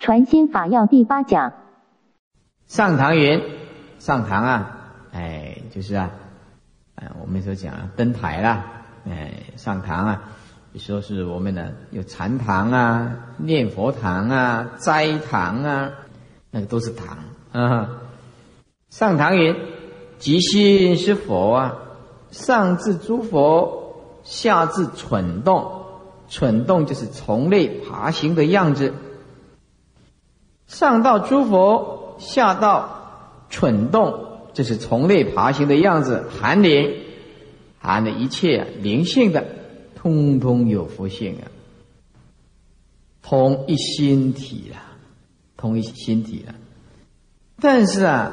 传心法要第八讲。上堂云，上堂啊，哎，就是啊，哎，我们所讲啊，登台啦，哎，上堂啊，说是我们的有禅堂啊、念佛堂啊、斋堂啊，那个都是堂啊。上堂云，即心是佛啊，上至诸佛，下至蠢动，蠢动就是从类爬行的样子。上到诸佛，下到蠢动，这是从内爬行的样子。含灵，含的一切灵性的，通通有佛性啊，同一心体啊，同一心体啊。但是啊，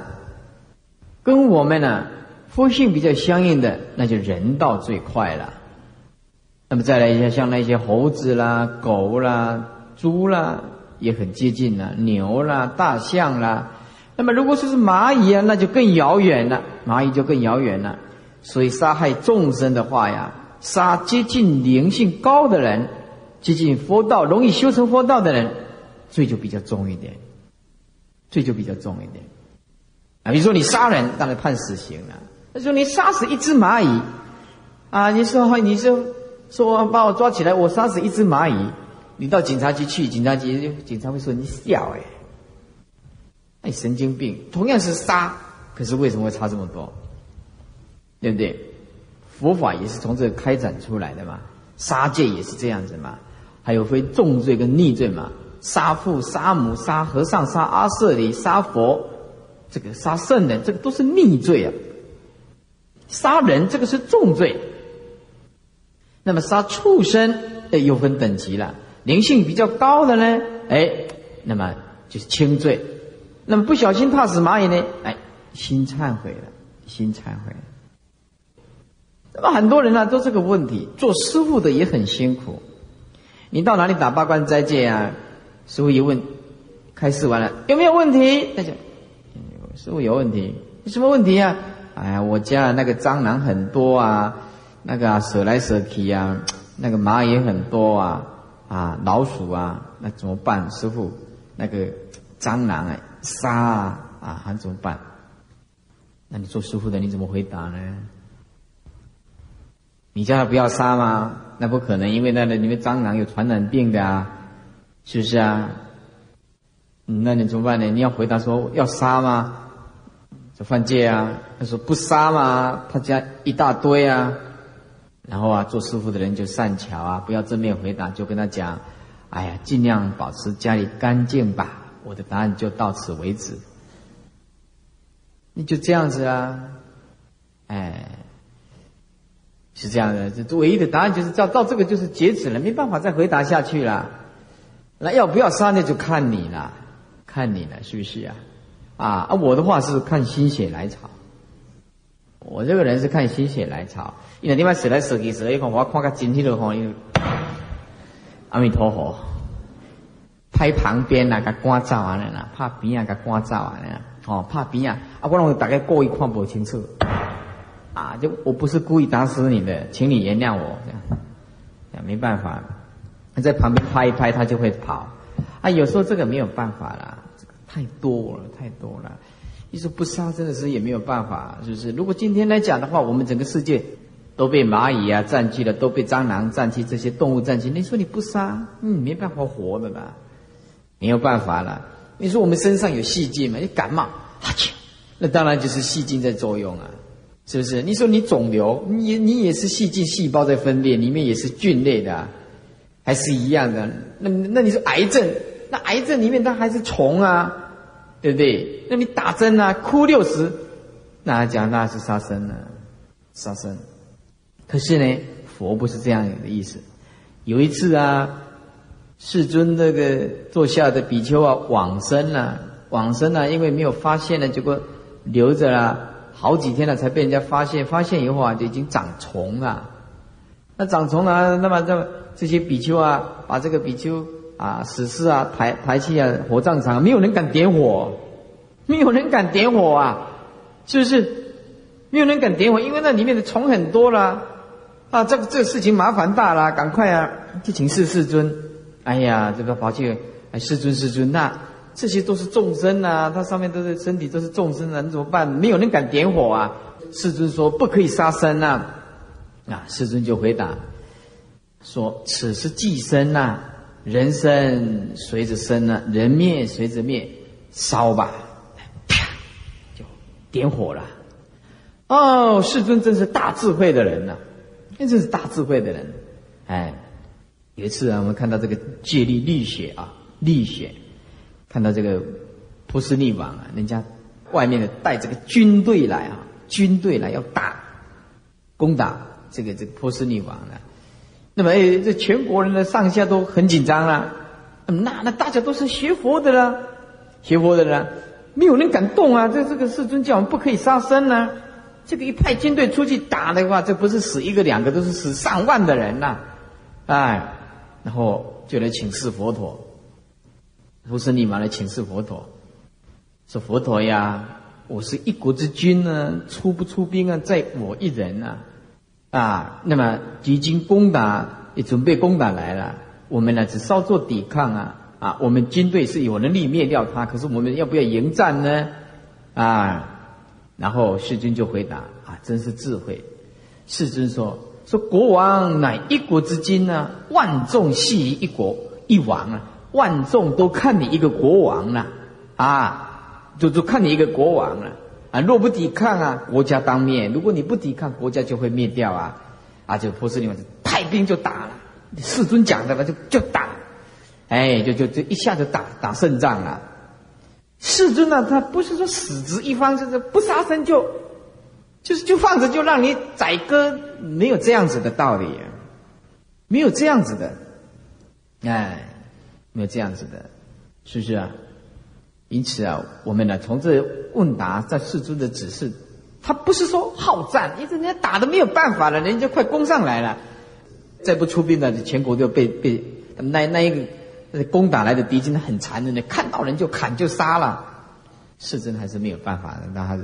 跟我们呢佛性比较相应的，那就人道最快了。那么再来一下，像那些猴子啦、狗啦、猪啦。也很接近了，牛啦、大象啦。那么如果说是蚂蚁啊，那就更遥远了。蚂蚁就更遥远了。所以杀害众生的话呀，杀接近灵性高的人，接近佛道、容易修成佛道的人，罪就比较重一点，罪就比较重一点。啊，比如说你杀人，当然判死刑了。他说你杀死一只蚂蚁，啊，你说你说说我把我抓起来，我杀死一只蚂蚁。你到警察局去，警察局警察会说你笑哎，你神经病。同样是杀，可是为什么会差这么多？对不对？佛法也是从这开展出来的嘛，杀戒也是这样子嘛。还有分重罪跟逆罪嘛，杀父、杀母、杀和尚、杀阿舍利、杀佛，这个杀圣人，这个都是逆罪啊。杀人这个是重罪，那么杀畜生，哎，又分等级了。灵性比较高的呢，哎，那么就是轻罪；那么不小心怕死蚂蚁呢，哎，心忏悔了，心忏悔。那么很多人呢都这个问题，做师傅的也很辛苦。你到哪里打八关斋戒啊？师傅一问，开示完了有没有问题？那就师傅有问题，什么问题啊？哎呀，我家那个蟑螂很多啊，那个舍来舍去啊，那个蚂蚁很多啊。啊，老鼠啊，那怎么办？师傅，那个蟑螂哎，杀啊，啊，还怎么办？那你做师傅的你怎么回答呢？你叫他不要杀吗？那不可能，因为那里面蟑螂有传染病的啊，是不是啊？那你怎么办呢？你要回答说要杀吗？就犯戒啊？他说不杀嘛，他家一大堆啊。然后啊，做师傅的人就善巧啊，不要正面回答，就跟他讲：“哎呀，尽量保持家里干净吧。”我的答案就到此为止。你就这样子啊，哎，是这样的。这唯一的答案就是到到这个就是截止了，没办法再回答下去了。那要不要杀那就看你了，看你了，是不是啊？啊啊，我的话是看心血来潮。我这个人是看心血来潮，因为你妈死来死去死一看我看个真体的吼，阿弥陀佛，拍旁边那个关照完了啦，怕边啊个关照完了，哦，怕边啊，啊，我让大概过一看不清楚，啊，就我不是故意打死你的，请你原谅我，这样，没办法，在旁边拍一拍，他就会跑，啊，有时候这个没有办法啦，这个太多了，太多了。你说不杀真的是也没有办法，是不是？如果今天来讲的话，我们整个世界都被蚂蚁啊占据了，都被蟑螂占据，这些动物占据。你说你不杀，嗯，没办法活的吧，没有办法了。你说我们身上有细菌嘛？你感冒，哈切，那当然就是细菌在作用啊，是不是？你说你肿瘤，你你也是细菌细胞在分裂，里面也是菌类的，还是一样的。那那你说癌症，那癌症里面它还是虫啊。对不对？那你打针啊，哭六十，那讲那是杀生了，杀生。可是呢，佛不是这样的意思。有一次啊，世尊那个坐下的比丘啊往生了，往生了，因为没有发现呢，结果留着了好几天了，才被人家发现。发现以后啊，就已经长虫了。那长虫了，那么这这些比丘啊，把这个比丘。啊，死尸啊，排排气啊，火葬场，没有人敢点火，没有人敢点火啊，是不是？没有人敢点火，因为那里面的虫很多啦。啊，这个这个事情麻烦大了，赶快啊，去请示世尊。哎呀，这个跑去哎，世尊世尊，那这些都是众生啊，它上面都是身体都是众生啊，你怎么办？没有人敢点火啊。世尊说不可以杀生啊。啊，世尊就回答说：“此是寄生呐，人生随着生呢，人灭随着灭，烧吧，啪，就点火了。哦，世尊真是大智慧的人呐，那真是大智慧的人。哎，有一次啊，我们看到这个戒律立血啊，力血，看到这个波斯匿王啊，人家外面的带这个军队来啊，军队来要打，攻打。”这个这个波斯匿王了，那么哎，这全国人的上下都很紧张了。那那大家都是学佛的啦，学佛的啦，没有人敢动啊。这这个世尊叫我们不可以杀生呢。这个一派军队出去打的话，这不是死一个两个，都是死上万的人呐。哎，然后就来请示佛陀，波斯匿王来请示佛陀，说佛陀呀，我是一国之君呢，出不出兵啊，在我一人啊。啊，那么敌军攻打也准备攻打来了，我们呢只稍作抵抗啊啊，我们军队是有能力灭掉他，可是我们要不要迎战呢？啊，然后世尊就回答啊，真是智慧。世尊说说国王乃一国之君呢，万众系于一国一王啊，万众都看你一个国王了啊，就就看你一个国王了。啊，啊若不抵抗啊，国家当灭；如果你不抵抗，国家就会灭掉啊！啊，就波斯匿王派兵就打了，世尊讲的嘛，就就打，哎，就就就一下子打打胜仗了。世尊呢，他不是说死之一方，就是不杀生就，就是就放着就让你宰割，没有这样子的道理，没有这样子的，哎，没有这样子的，是不是啊？因此啊，我们呢从这问答在世尊的指示，他不是说好战，因为人家打的没有办法了，人家快攻上来了，再不出兵呢，全国就被被那那一个攻打来的敌军很残忍的，看到人就砍就杀了。世尊还是没有办法的，那还是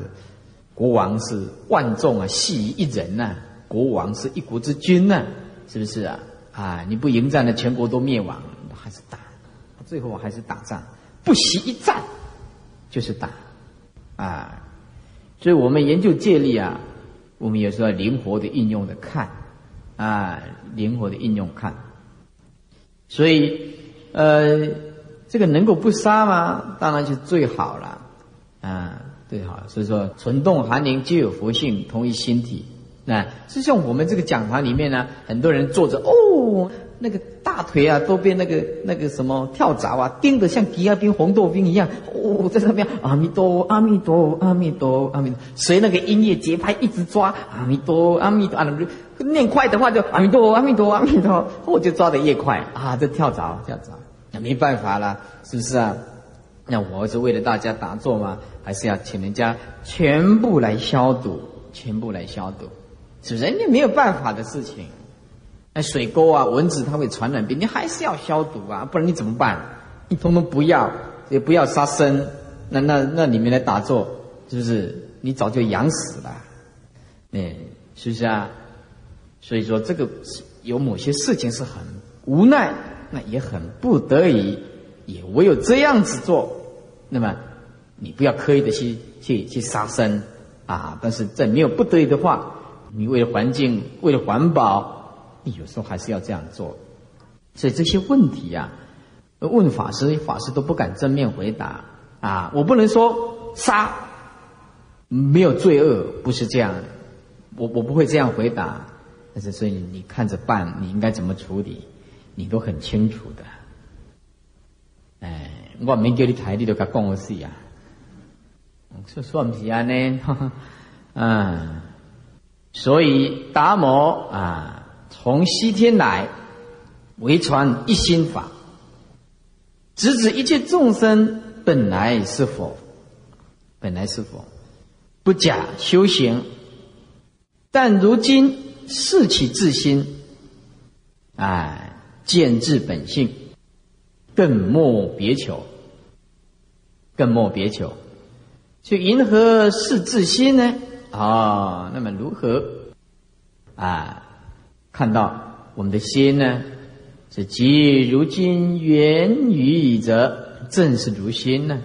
国王是万众啊系于一人呐，国王是一国之君呐，是不是啊？啊，你不迎战了，全国都灭亡，还是打，最后还是打仗。不惜一战，就是打，啊！所以我们研究戒律啊，我们有时候灵活的应用的看，啊，灵活的应用看。所以，呃，这个能够不杀吗？当然就最好了，啊，最好。所以说，存动寒凝皆有佛性，同一心体。那就像我们这个讲堂里面呢，很多人坐着，哦。那个大腿啊，都被那个那个什么跳蚤啊叮得像吉亚兵红豆冰一样。哦，在上面阿弥陀阿弥陀阿弥陀阿弥陀，随那个音乐节拍一直抓阿弥陀阿弥陀啊，念快的话就阿弥陀阿弥陀阿弥陀，我就抓得越快啊，这跳蚤跳蚤，那没办法了，是不是啊？那我是为了大家打坐嘛，还是要请人家全部来消毒，全部来消毒，是人家没有办法的事情。那水沟啊，蚊子它会传染病，你还是要消毒啊，不然你怎么办？你通通不要，也不要杀生，那那那里面来打坐，是不是？你早就养死了，哎，是不是啊？所以说这个有某些事情是很无奈，那也很不得已，也唯有这样子做。那么你不要刻意的去去去杀生啊，但是在没有不得已的话，你为了环境，为了环保。你有时候还是要这样做，所以这些问题呀，问法师，法师都不敢正面回答啊。我不能说杀没有罪恶，不是这样，我我不会这样回答。但是所以你看着办，你应该怎么处理，你都很清楚的。哎，我没叫你台，你都甲讲我事啊，这算不是安呢？嗯，所以达摩啊。从西天来，为传一心法，直指一切众生本来是佛，本来是佛，不假修行。但如今视其自心，哎，见自本性，更莫别求，更莫别求。去迎合是自心呢？啊，那么如何啊？看到我们的心呢，是即如今言语者，正是如心呢。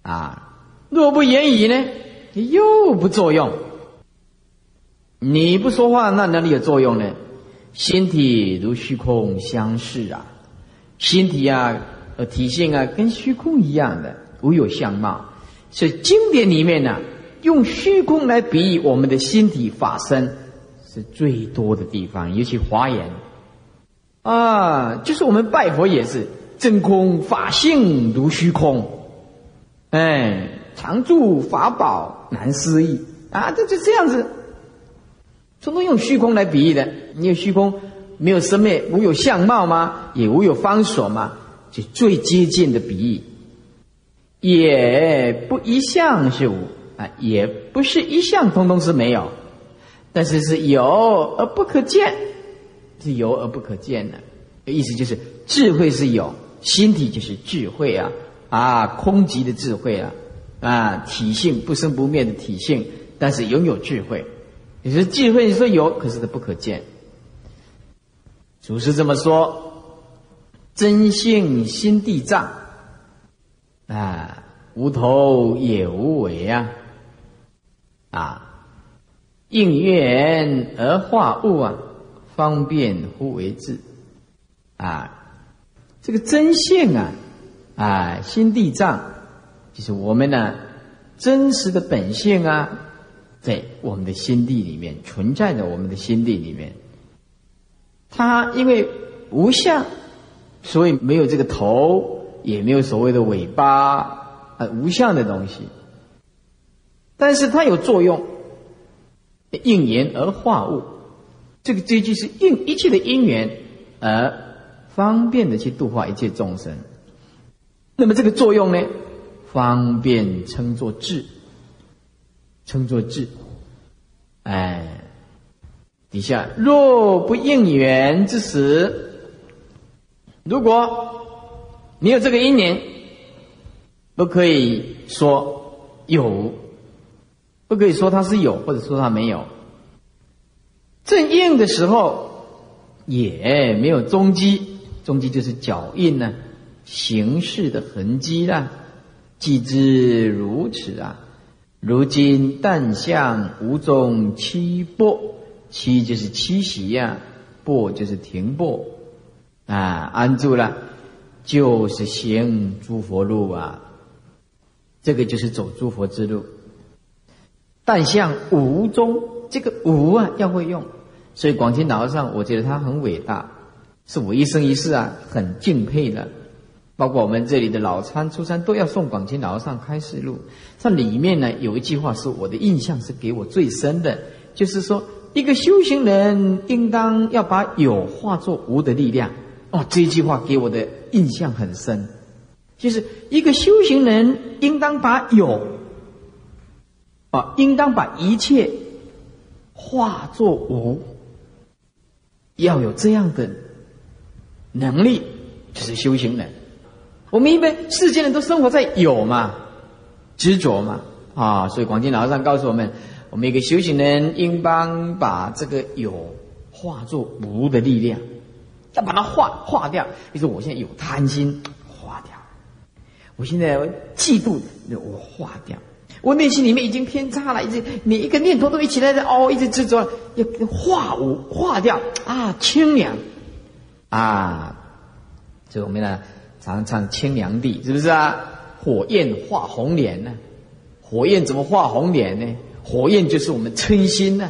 啊，若不言语呢，又不作用。你不说话，那哪里有作用呢？心体如虚空相似啊，心体啊，呃，体性啊，跟虚空一样的，无有相貌。所以经典里面呢，用虚空来比喻我们的心体法身，是最多的地方。尤其华严啊，就是我们拜佛也是真空法性如虚空，哎，常住法宝难思议啊，这就这样子。通通用虚空来比喻的，你有虚空没有生灭，无有相貌吗？也无有方所吗？就最接近的比喻，也不一向是无啊，也不是一向，通通是没有，但是是有而不可见，是有而不可见的意思就是智慧是有，心体就是智慧啊啊，空寂的智慧啊啊，体性不生不灭的体性，但是拥有智慧。你说智慧，你说有，可是它不可见。祖师这么说：真性心地藏啊，无头也无尾啊，啊，应缘而化物啊，方便乎为智啊。这个真性啊，啊，心地藏，就是我们呢真实的本性啊。在我们的心地里面存在着，我们的心地里面，它因为无相，所以没有这个头，也没有所谓的尾巴，啊，无相的东西。但是它有作用，应缘而化物。这个这句是应一切的因缘而方便的去度化一切众生。那么这个作用呢，方便称作智。称作智，哎，底下若不应缘之时，如果你有这个因缘，不可以说有，不可以说它是有，或者说它没有。正应的时候也没有踪迹，踪迹就是脚印呢，形式的痕迹啦，既知如此啊。如今但向无中七波，七就是七息呀，波就是停泊，啊，安住了，就是行诸佛路啊，这个就是走诸佛之路。但向无中，这个无啊要会用，所以广清老和尚，我觉得他很伟大，是我一生一世啊很敬佩的。包括我们这里的老参、初参都要送广清老和尚开示录。这里面呢有一句话是我的印象是给我最深的，就是说一个修行人应当要把有化作无的力量。哦，这句话给我的印象很深，就是一个修行人应当把有啊，应当把一切化作无，要有这样的能力，就是修行人。我们一般世间人都生活在有嘛，执着嘛啊，所以广进老和尚告诉我们，我们一个修行人应当把这个有化作无的力量，要把它化化掉。比如说我现在有贪心，化掉；我现在嫉妒，我化掉；我内心里面已经偏差了，一直每一个念头都一起来的哦，一直执着，要化无化掉啊，清凉啊，所以我们呢。常常清凉地，是不是啊？火焰化红莲呢？火焰怎么化红莲呢？火焰就是我们嗔心呢，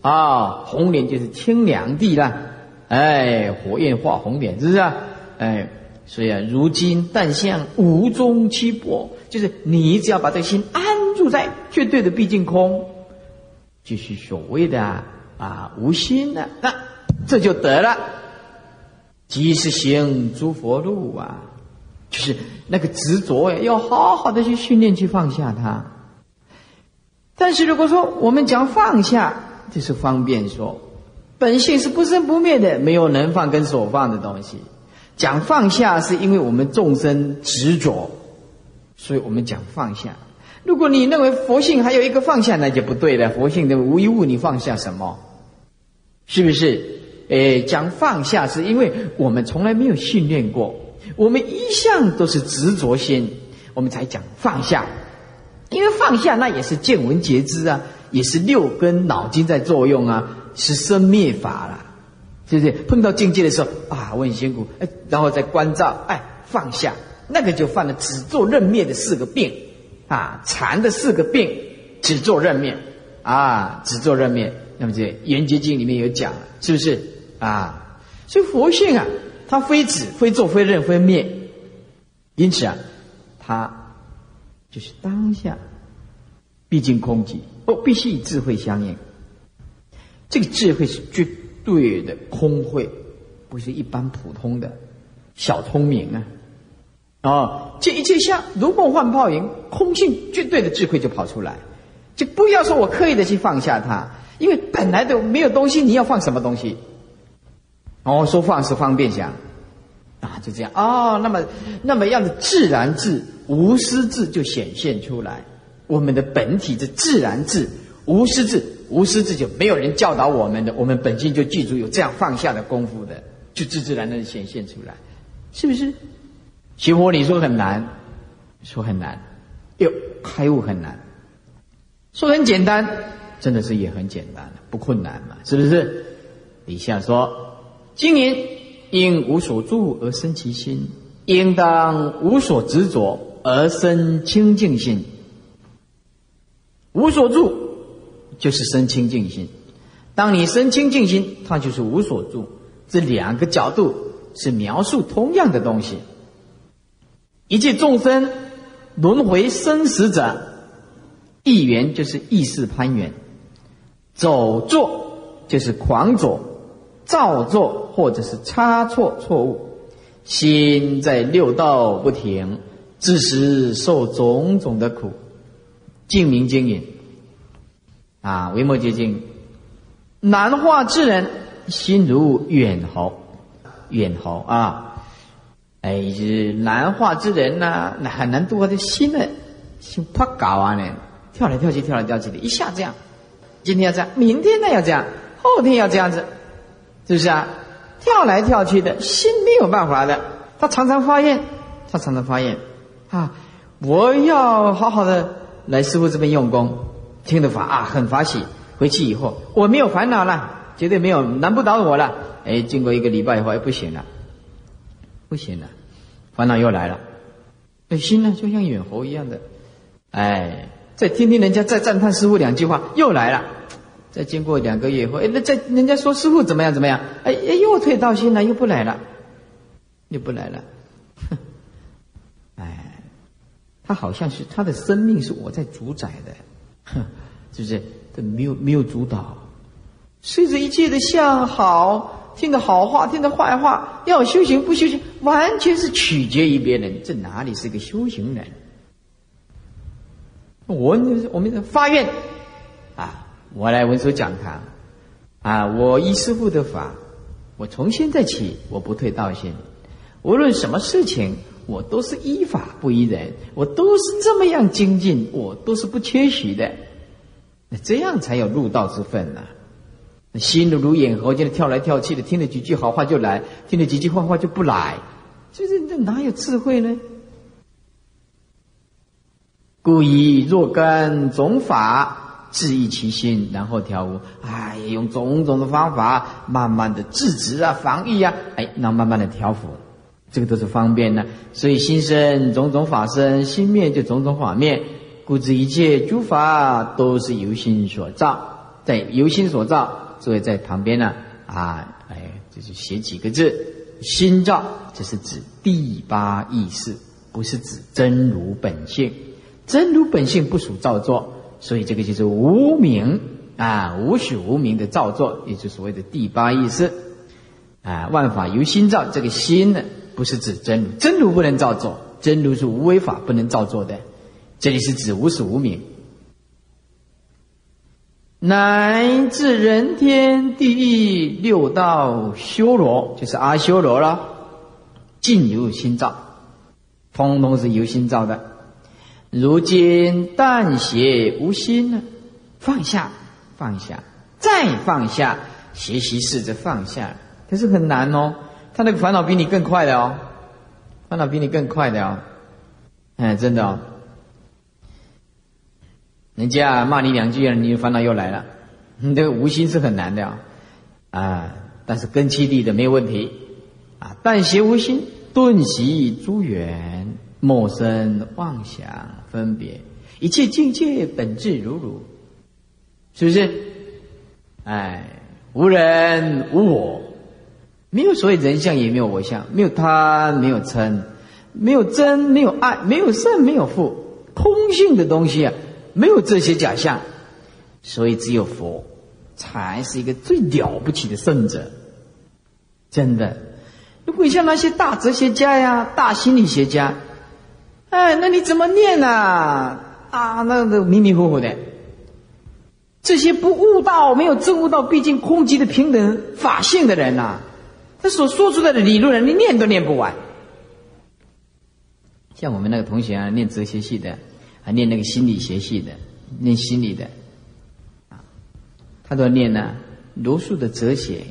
啊，红莲就是清凉地啦。哎，火焰化红莲，是不是啊？哎，所以啊，如今但向无中七波，就是你只要把这个心安住在绝对的毕竟空，就是所谓的啊无心的，那这就得了。即是行诸佛路啊，就是那个执着呀，要好好的去训练，去放下它。但是如果说我们讲放下，就是方便说，本性是不生不灭的，没有能放跟所放的东西。讲放下，是因为我们众生执着，所以我们讲放下。如果你认为佛性还有一个放下，那就不对了。佛性的无一物，你放下什么？是不是？诶，讲放下是因为我们从来没有训练过，我们一向都是执着心，我们才讲放下。因为放下那也是见闻觉知啊，也是六根脑筋在作用啊，是生灭法了，是不是？碰到境界的时候啊，我很辛苦，哎，然后再关照，哎，放下，那个就犯了只做任灭的四个病，啊，禅的四个病，只做任灭，啊，只做任灭。那么这《圆觉经》里面有讲，是不是？啊，所以佛性啊，它非止、非做、非任、非灭，因此啊，它。就是当下，毕竟空寂哦，必须以智慧相应。这个智慧是绝对的空慧，不是一般普通的小聪明啊！哦，这一切相如梦幻泡影，空性绝对的智慧就跑出来。就不要说我刻意的去放下它，因为本来都没有东西，你要放什么东西？哦，说放是方便想啊，就这样哦。那么，那么样的自然智。无私智就显现出来，我们的本体是自然智，无私智，无师自就没有人教导我们的，我们本性就记住有这样放下的功夫的，就自自然然的显现出来，是不是？学佛你说很难，说很难，哟，开悟很难，说很简单，真的是也很简单，不困难嘛，是不是？底下说，今年因无所住而生其心，应当无所执着。而生清净心，无所住，就是生清净心。当你生清净心，它就是无所住。这两个角度是描述同样的东西。一切众生轮回生死者，一缘就是意识攀缘，走坐就是狂走，造作或者是差错错误，心在六道不停。自时受种种的苦，净明经营啊，维摩诘经，难化之人心如远猴，远猴啊，哎，是难化之人呐，那很难度化的心呢，心怕搞啊呢，跳来跳去，跳来跳去的，一下这样，今天要这样，明天呢要这样，后天要这样子，是不是啊？跳来跳去的心没有办法的，他常常发现，他常常发现。啊！我要好好的来师傅这边用功，听得法啊，很法喜。回去以后，我没有烦恼了，绝对没有难不倒我了。哎，经过一个礼拜以后，哎，不行了，不行了，烦恼又来了。那心呢，就像远猴一样的，哎，再听听人家再赞叹师傅两句话，又来了。再经过两个月以后，哎，那再人家说师傅怎么样怎么样，哎哎，又退道心了，又不来了，又不来了。哎他好像是他的生命是我在主宰的，哼，是不是？这没有没有主导，随着一切的向好，听的好话，听的坏话，要修行不修行，完全是取决于别人。这哪里是个修行人？我我们发愿啊，我来文殊讲堂啊，我依师父的法，我从现在起我不退道心，无论什么事情。我都是依法不依人，我都是这么样精进，我都是不缺席的，那这样才有入道之分呢。心如如眼猴，就跳来跳去的，听了几句好话就来，听了几句坏话就不来，就是这哪有智慧呢？故以若干种法治益其心，然后调伏。哎，用种种的方法，慢慢的制止啊，防御啊，哎，那慢慢的调伏。这个都是方便的，所以心生种种法生，心灭就种种法灭。故知一切诸法都是由心所造，在由心所造。所以在旁边呢，啊，哎，就是写几个字：心造。这是指第八意识，不是指真如本性。真如本性不属造作，所以这个就是无名啊，无始无明的造作，也就所谓的第八意识啊。万法由心造，这个心呢？不是指真如，真如不能造作，真如是无为法，不能造作的。这里是指无始无明，乃至人天地狱六道修罗，就是阿修罗了，尽由心造，通通是由心造的。如今但邪无心呢？放下，放下，再放下，学习试着放下，可是很难哦。他那个烦恼比你更快的哦，烦恼比你更快的哦，哎，真的哦。人家骂你两句，你的烦恼又来了。你这个无心是很难的啊，啊，但是根气力的没有问题啊。但学无心，顿息诸缘，莫生妄想分别，一切境界本质如如，是不是？哎，无人无我。没有所谓人相，也没有我相，没有贪，没有嗔，没有真，没有爱，没有胜，没有负，空性的东西啊，没有这些假象，所以只有佛才是一个最了不起的圣者。真的，如果像那些大哲学家呀、大心理学家，哎，那你怎么念啊？啊，那个迷迷糊糊的，这些不悟道、没有证悟到毕竟空寂的平等法性的人呐。他所说出来的理论，你念都念不完。像我们那个同学啊，念哲学系的，还念那个心理学系的，念心理的，啊，他都念呢。罗素的哲学，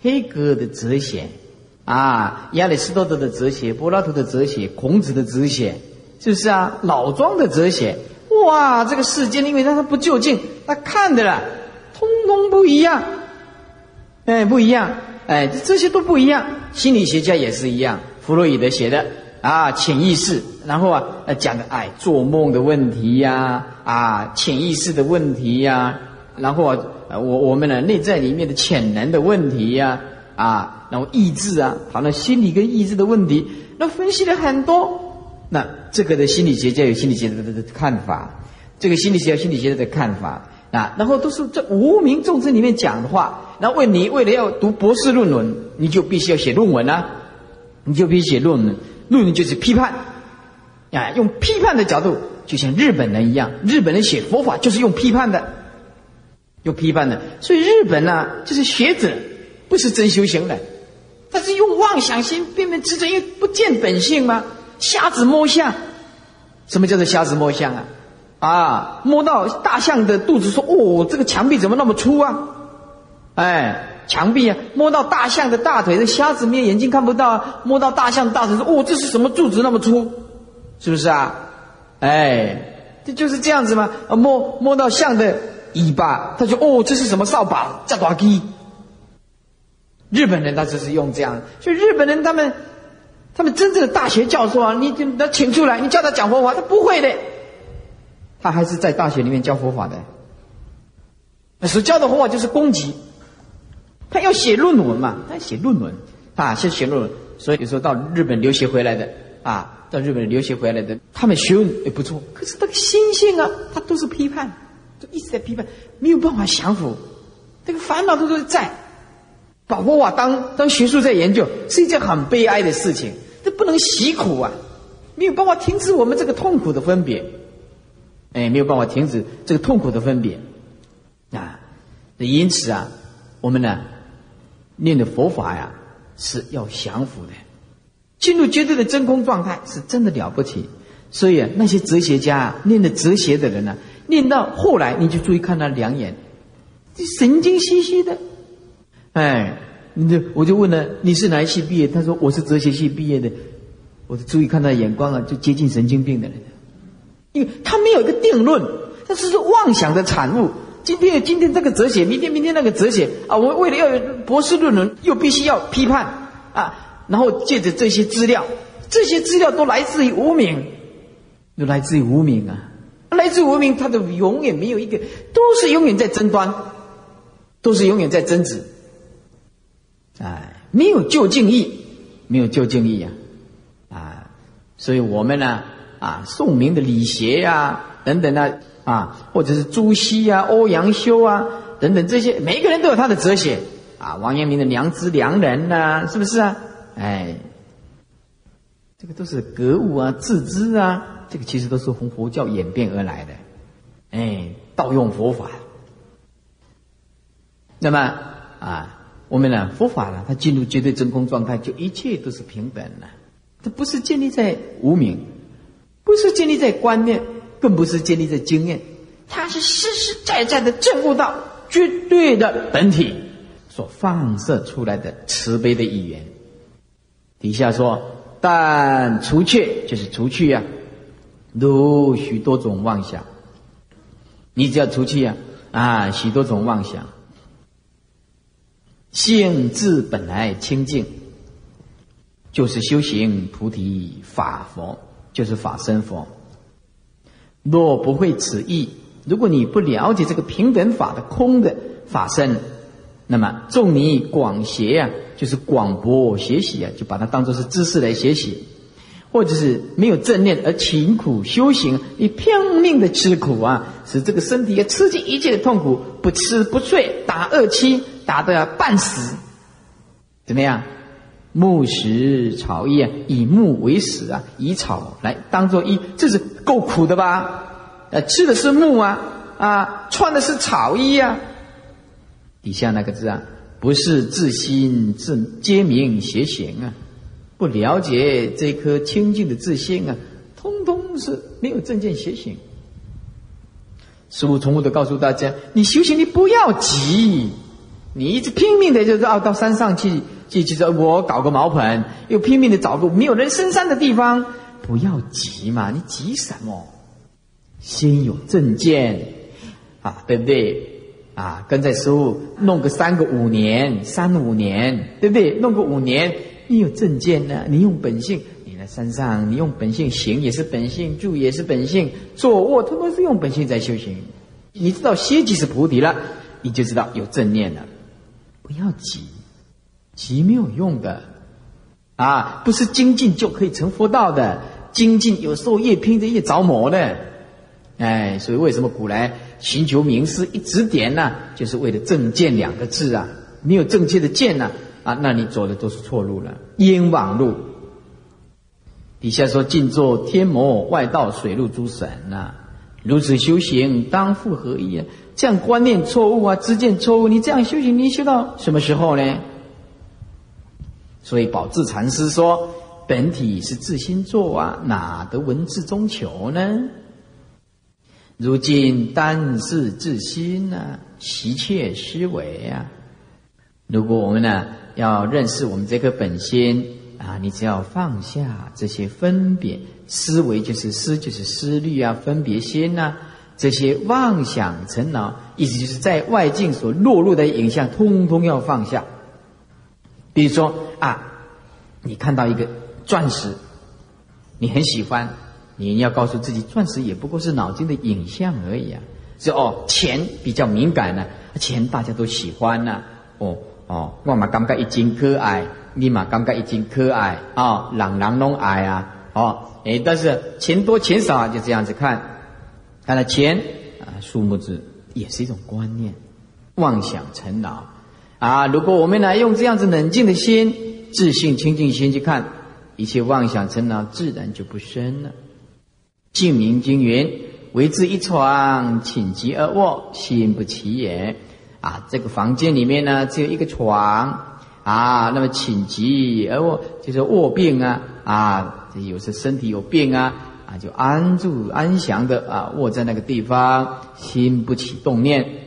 黑格尔的哲学，啊，亚里士多德的哲学，柏拉图的哲学，孔子的哲学，是不是啊？老庄的哲学，哇，这个世界，因为他他不就近，他看的了，通通不一样，哎，不一样。哎，这些都不一样。心理学家也是一样，弗洛伊德写的啊，潜意识，然后啊，讲的哎，做梦的问题呀，啊，潜意识的问题呀，然后啊，我我们呢内在里面的潜能的问题呀，啊，然后意志啊，讨论心理跟意志的问题，那分析了很多。那这个的心理学家有心理学的的看法，这个心理学有心理学的看法。啊，然后都是在无名众生里面讲的话。然后为你为了要读博士论文，你就必须要写论文啊，你就必须写论文。论文就是批判，啊，用批判的角度，就像日本人一样，日本人写佛法就是用批判的，用批判的。所以日本呢，就是学者，不是真修行的，他是用妄想心辨别执着，因为不见本性吗？瞎子摸象，什么叫做瞎子摸象啊？啊，摸到大象的肚子，说：“哦，这个墙壁怎么那么粗啊？”哎，墙壁啊，摸到大象的大腿，这瞎子没有眼睛看不到啊。摸到大象的大腿，说：“哦，这是什么柱子那么粗？是不是啊？”哎，这就是这样子吗？啊，摸摸到象的尾巴，他就：“哦，这是什么扫把？叫大鸡。”日本人他就是用这样，所以日本人他们，他们真正的大学教授啊，你他请出来，你叫他讲佛法，他不会的。他还是在大学里面教佛法的，所教的佛法就是攻击。他要写论文嘛，他写论文，啊，先写论文。所以有时候到日本留学回来的，啊，到日本留学回来的，他们学问也不错。可是那个心性啊，他都是批判，就一直在批判，没有办法降服，这个烦恼都是在。把佛法当当学术在研究，是一件很悲哀的事情。这不能习苦啊，没有办法停止我们这个痛苦的分别。哎，没有办法停止这个痛苦的分别啊！那因此啊，我们呢念的佛法呀是要降服的，进入绝对的真空状态是真的了不起。所以啊，那些哲学家啊，念的哲学的人呢，念到后来你就注意看他两眼，这神经兮兮的。哎，你就我就问了，你是哪一系毕业？他说我是哲学系毕业的。我就注意看他眼光啊，就接近神经病的人。因为他没有一个定论，这是妄想的产物。今天有今天这个哲学，明天明天那个哲学啊，我们为了要有博士论文，又必须要批判啊，然后借着这些资料，这些资料都来自于无名，都来自于无名啊，来自无名，他的永远没有一个，都是永远在争端，都是永远在争执，哎，没有就近义，没有就近义啊，啊，所以我们呢。啊，啊宋明的理学呀，等等啊，啊，或者是朱熹啊、欧阳修啊，等等这些，每个人都有他的哲学啊。王阳明的良知良人呐，是不是啊？哎，这个都是格物啊、自知啊，这个其实都是从佛教演变而来的，哎，盗用佛法。那么啊，我们呢，佛法呢，它进入绝对真空状态，就一切都是平等的，它不是建立在无名。不是建立在观念，更不是建立在经验，它是实实在在的证悟到绝对的本体，所放射出来的慈悲的语言。底下说，但除却就是除去呀，如许多种妄想。你只要除去呀，啊，许多种妄想，性质本来清净，就是修行菩提法佛，就是法身佛。若不会此意，如果你不了解这个平等法的空的法身，那么纵你广学呀，就是广博学习啊，就把它当做是知识来学习，或者是没有正念而勤苦修行，你拼命的吃苦啊，使这个身体要吃尽一切的痛苦，不吃不睡，打二七，打得半死，怎么样？木食草衣啊，以木为食啊，以草来当做衣，这是够苦的吧？呃，吃的是木啊，啊，穿的是草衣啊。底下那个字啊，不是自心自皆明邪行啊，不了解这颗清净的自心啊，通通是没有正见邪行。师父从不的告诉大家，你修行你不要急，你一直拼命的就是要到山上去。就就说我搞个茅棚，又拼命的找个没有人深山的地方，不要急嘛，你急什么？先有正见啊，对不对？啊，跟在师傅弄个三个五年，三五年，对不对？弄个五年，你有正见呢，你用本性，你在山上，你用本性行也是本性，住也是本性，坐卧通通是用本性在修行。你知道歇即是菩提了，你就知道有正念了，不要急。急没有用的，啊，不是精进就可以成佛道的。精进有时候越拼着越着魔的，哎，所以为什么古来寻求名师一指点呢？就是为了正见两个字啊，没有正确的见呢，啊，那你走的都是错路了，冤枉路。底下说静坐天魔外道水陆诸神呐，如此修行当复合一啊？这样观念错误啊，知见错误，你这样修行，你修到什么时候呢？所以宝智禅师说：“本体是自心作啊，哪得文字中求呢？如今单是自心呢，习切思维啊。如果我们呢要认识我们这颗本心啊，你只要放下这些分别思维，就是思，就是思虑啊，分别心呐，这些妄想尘恼，意思就是在外境所落入的影像，通通要放下。”比如说啊，你看到一个钻石，你很喜欢，你要告诉自己，钻石也不过是脑筋的影像而已啊。说哦，钱比较敏感呢，钱大家都喜欢呢。哦哦，我嘛感觉一斤可爱，你嘛感觉一斤可爱啊，朗朗拢爱啊。哦，哎，但是钱多钱少啊，就这样子看，看了钱啊，数目字也是一种观念，妄想成脑。啊！如果我们来用这样子冷静的心、自信清净心去看，一切妄想尘恼自然就不生了。净明经云：“为之一床，寝疾而卧，心不起也。”啊，这个房间里面呢，只有一个床啊，那么寝疾而卧，就是卧病啊啊，这有时身体有病啊啊，就安住安详的啊，卧在那个地方，心不起动念。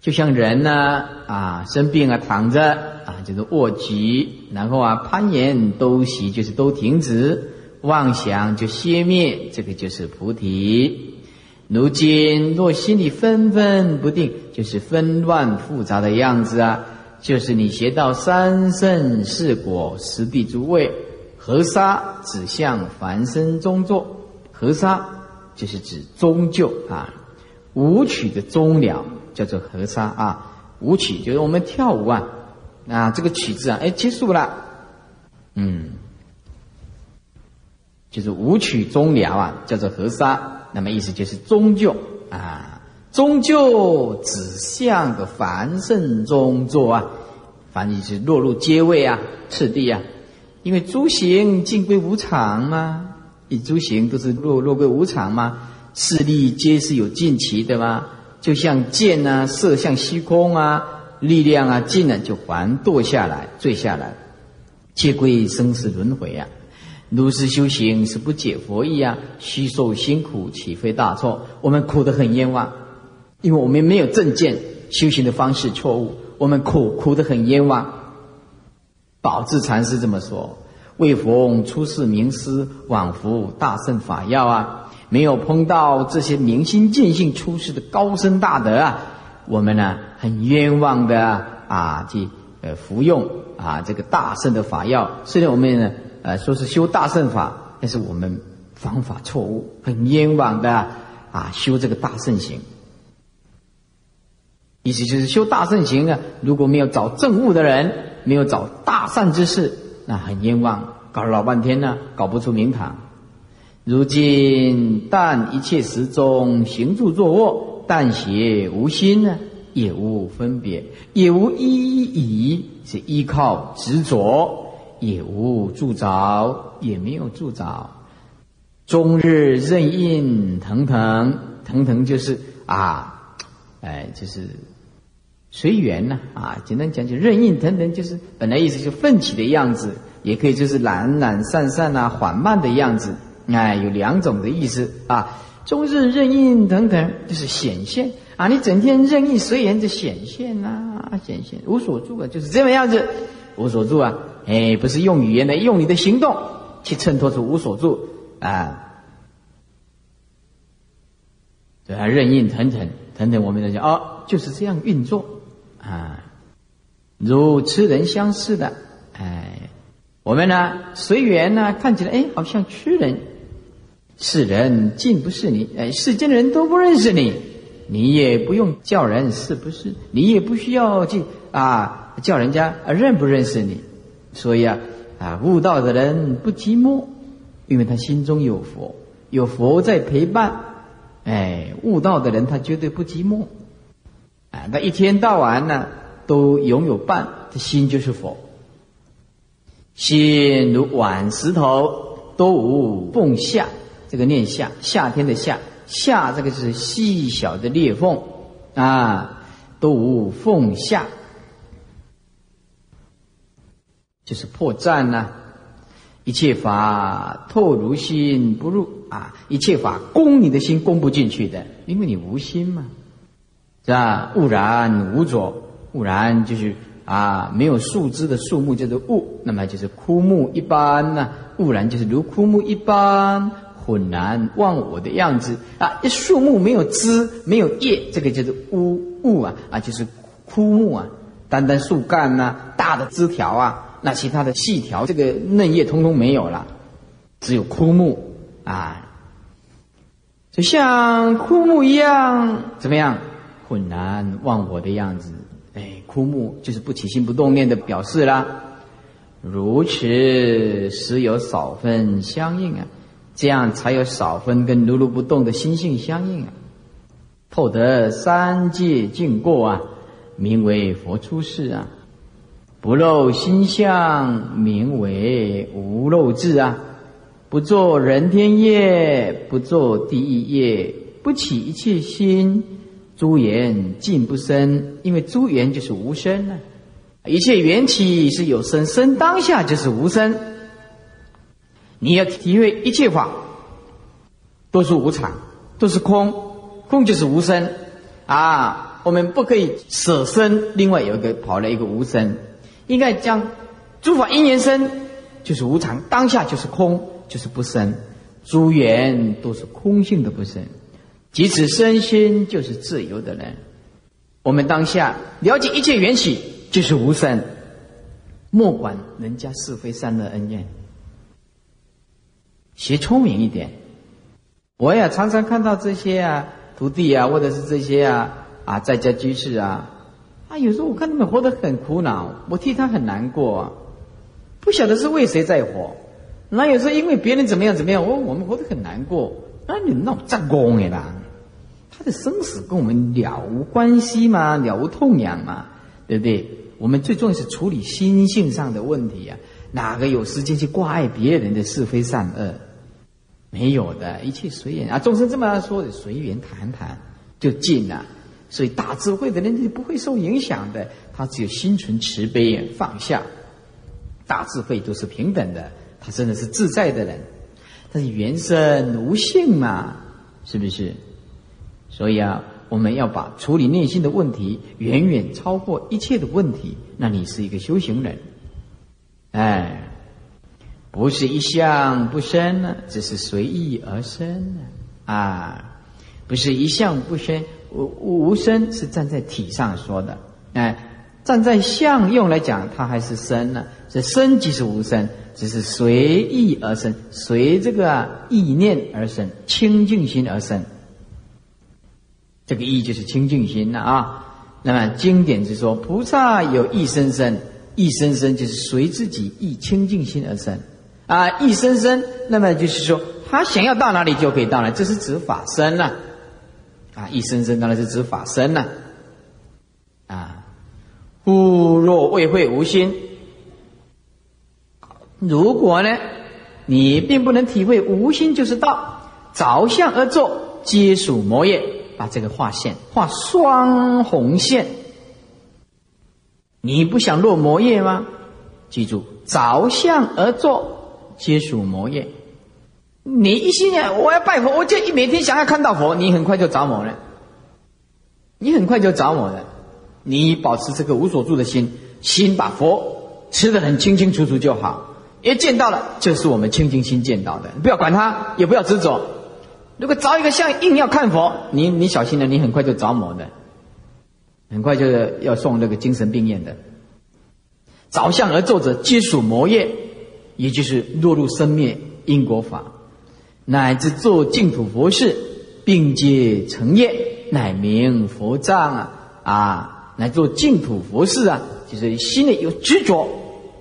就像人呢啊生病啊躺着啊就是卧疾，然后啊攀岩都息就是都停止，妄想就熄灭，这个就是菩提。如今若心里纷纷不定，就是纷乱复杂的样子啊，就是你学到三圣四果十地诸位，河沙指向凡身中作，河沙就是指终究啊，舞曲的终了。叫做和沙啊，舞曲就是我们跳舞啊，啊这个曲子啊，哎结束了，嗯，就是舞曲终了啊，叫做和沙，那么意思就是终究啊，终究指向个凡圣中作啊，凡意是落入阶位啊，次第啊，因为诸行尽归无常嘛，以诸行都是落落归无常嘛，势力皆是有尽期的嘛。就像箭啊，射向虚空啊，力量啊尽了就还堕下来，坠下来，皆归生死轮回啊。如是修行是不解佛意啊，虚受辛苦，岂非大错？我们苦得很冤枉，因为我们没有正见，修行的方式错误，我们苦苦得很冤枉。宝智禅师这么说：“为逢出世名师，往复大圣法要啊，没有碰到这些明心见性出世的高僧大德啊，我们呢很冤枉的啊，去呃服用啊这个大圣的法药。虽然我们呢呃说是修大圣法，但是我们方法错误，很冤枉的啊修这个大圣行。意思就是修大圣行啊，如果没有找正悟的人。”没有找大善之事，那很冤枉，搞了老半天呢，搞不出名堂。如今但一切时中行住坐卧，但邪无心呢，也无分别，也无依倚，是依靠执着，也无助着，也没有助着。终日任印腾腾腾腾，就是啊，哎，就是。随缘呢，啊，简单讲就任意腾腾，就是本来意思就奋起的样子，也可以就是懒懒散散啊，缓慢的样子，哎，有两种的意思啊。终日任意腾腾，就是显现啊，你整天任意随缘的显现呐，显现无所住啊，就是这么样子，无所住啊，哎，不是用语言的，用你的行动去衬托出无所住啊，对啊，任意腾腾腾腾，我们来讲哦，就是这样运作。啊，如痴人相似的，哎，我们呢随缘呢，看起来哎，好像痴人，世人尽不是你，哎，世间的人都不认识你，你也不用叫人是不是，你也不需要去啊叫人家认不认识你，所以啊啊，悟道的人不寂寞，因为他心中有佛，有佛在陪伴，哎，悟道的人他绝对不寂寞。啊，那一天到晚呢，都拥有伴，这心就是佛。心如碗石头，都无缝下。这个念夏，夏天的夏，夏这个是细小的裂缝啊，都无缝下，就是破绽呢。一切法透如心不入啊，一切法攻你的心攻不进去的，因为你无心嘛。是吧？雾然无着，雾然就是啊，没有树枝的树木叫做雾，那么就是枯木一般呢。雾然就是如枯木一般浑然忘我的样子啊。树木没有枝，没有叶，这个就是乌雾啊啊，就是枯木啊。单单树干呐，大的枝条啊，那其他的细条，这个嫩叶通通没有了，只有枯木啊。就像枯木一样，怎么样？浑然忘我的样子，哎，枯木就是不起心不动念的表示啦。如此时有少分相应啊，这样才有少分跟如如不动的心性相应啊。透得三界尽过啊，名为佛出世啊。不漏心相，名为无漏智啊。不做人天业，不做地狱业，不起一切心。诸缘尽不生，因为诸缘就是无生呢。一切缘起是有生，生当下就是无生。你要体会一切法都是无常，都是空，空就是无生啊。我们不可以舍生，另外有一个跑了一个无生，应该将诸法因缘生就是无常，当下就是空，就是不生。诸缘都是空性的不生。即此身心就是自由的人，我们当下了解一切缘起就是无生，莫管人家是非善恶恩怨，学聪明一点。我也常常看到这些啊徒弟啊，或者是这些啊啊在家居士啊，啊有时候我看他们活得很苦恼，我替他很难过啊，不晓得是为谁在活。那有时候因为别人怎么样怎么样，我我们活得很难过。那你闹战功的啦？他的生死跟我们了无关系嘛，了无痛痒嘛，对不对？我们最重要是处理心性上的问题啊！哪个有时间去挂碍别人的是非善恶？没有的，一切随缘啊！众生这么说的，随缘谈谈就尽了。所以大智慧的人就不会受影响的，他只有心存慈悲放下。大智慧都是平等的，他真的是自在的人。但是缘生无性嘛，是不是？所以啊，我们要把处理内心的问题远远超过一切的问题。那你是一个修行人，哎，不是一向不生呢，只是随意而生呢，啊，不是一向不生，无无生是站在体上说的，哎，站在相用来讲，它还是生呢，这生即是无生，只是随意而生，随这个意念而生，清净心而生。这个意就是清净心了啊。那么经典是说，菩萨有一生生，一生生就是随自己意清净心而生啊。一生生，那么就是说，他想要到哪里就可以到哪，这是指法身呐啊。一生生当然是指法身呐啊。故若未会无心，如果呢，你并不能体会无心就是道，着相而作，皆属魔业。把这个画线画双红线，你不想落魔业吗？记住，着相而坐，皆属魔业。你一心啊我要拜佛，我就一每天想要看到佛，你很快就着魔了。你很快就着魔了。你保持这个无所住的心，心把佛吃得很清清楚楚就好。一见到了，就是我们清净心见到的，不要管它，也不要执着。如果找一个像硬要看佛，你你小心了，你很快就着魔的，很快就要送那个精神病院的。着相而坐者，皆属魔业，也就是落入生灭因果法，乃至做净土佛事，并皆成业，乃名佛藏啊啊！来做净土佛事啊，就是心里有执着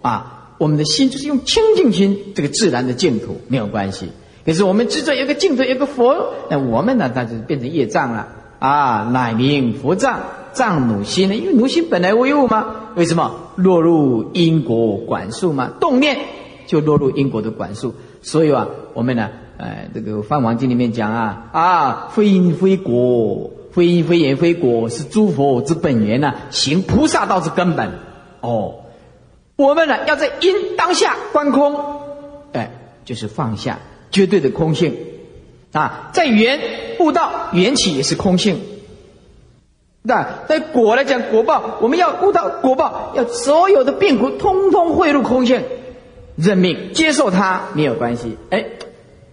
啊，我们的心就是用清净心，这个自然的净土没有关系。可是我们执着有个净土，有个佛，那我们呢？那就变成业障了啊！乃名佛障，障奴心呢？因为奴心本来无物嘛，为什么落入因果管束嘛？动念就落入因果的管束，所以啊，我们呢，哎，这个《梵王经》里面讲啊啊，非因非果，非因非缘非果，是诸佛之本源呐，行菩萨道之根本。哦，我们呢，要在因当下观空，哎，就是放下。绝对的空性啊，在缘悟道缘起也是空性。那在果来讲果报，我们要悟到果报，要所有的病苦通通汇入空性，认命接受它没有关系。哎，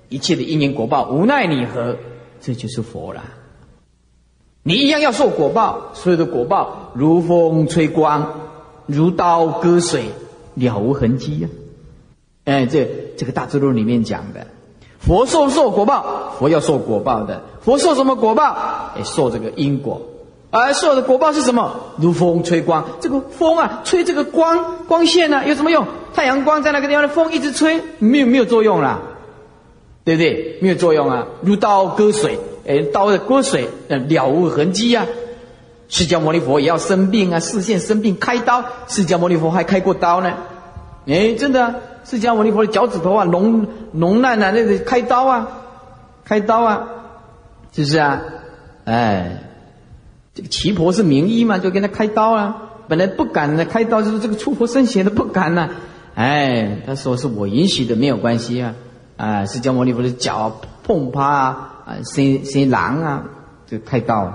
一切的因缘果报无奈你何，这就是佛了。你一样要受果报，所有的果报如风吹光，如刀割水，了无痕迹呀。哎，这这个大智论里面讲的。佛受受果报，佛要受果报的。佛受什么果报？哎，受这个因果。而受的果报是什么？如风吹光，这个风啊，吹这个光光线呢，有什么用？太阳光在那个地方的风一直吹，没有没有作用啦，对不对？没有作用啊。如刀割水，哎，刀的割水，了无痕迹呀。释迦牟尼佛也要生病啊，视线生病开刀。释迦牟尼佛还开过刀呢，哎，真的。释迦牟尼佛的脚趾头啊，脓脓烂啊，那个开刀啊，开刀啊，是不是啊？哎，这个奇婆是名医嘛，就跟他开刀啊。本来不敢的，开刀就是这个出佛身血的不敢呐。哎，他说是我允许的，没有关系啊。啊，释迦牟尼佛的脚碰趴啊，啊，生生狼啊，就开刀，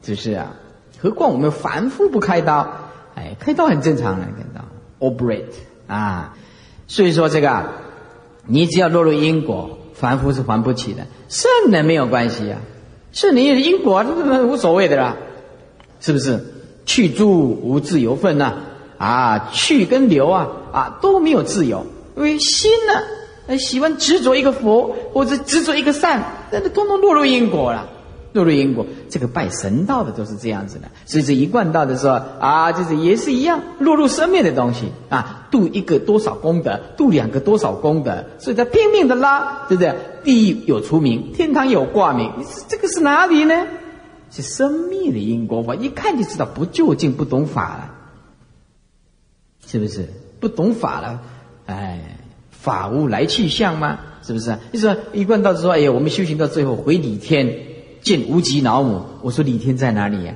就是啊？何况我们凡夫不开刀，哎，开刀很正常啊，开刀，operate 啊。所以说这个，你只要落入因果，凡夫是还不起的。圣人没有关系啊，是你的因果，这个无所谓的啦，是不是？去住无自由分呐，啊，去跟留啊，啊都没有自由，因为心呢，喜欢执着一个佛，或者执着一个善，那都通通落入因果了。落入因果，这个拜神道的都是这样子的，所以这一贯道的时候啊，就是也是一样，落入生命的东西啊，度一个多少功德，度两个多少功德，所以他拼命的拉，对不对？地狱有出名，天堂有挂名，这个是哪里呢？是生命的因果法，一看就知道不究竟，不懂法了，是不是？不懂法了，哎，法无来去相吗？是不是？你说一贯道说，哎呀，我们修行到最后回礼天。见无极老母，我说李天在哪里呀？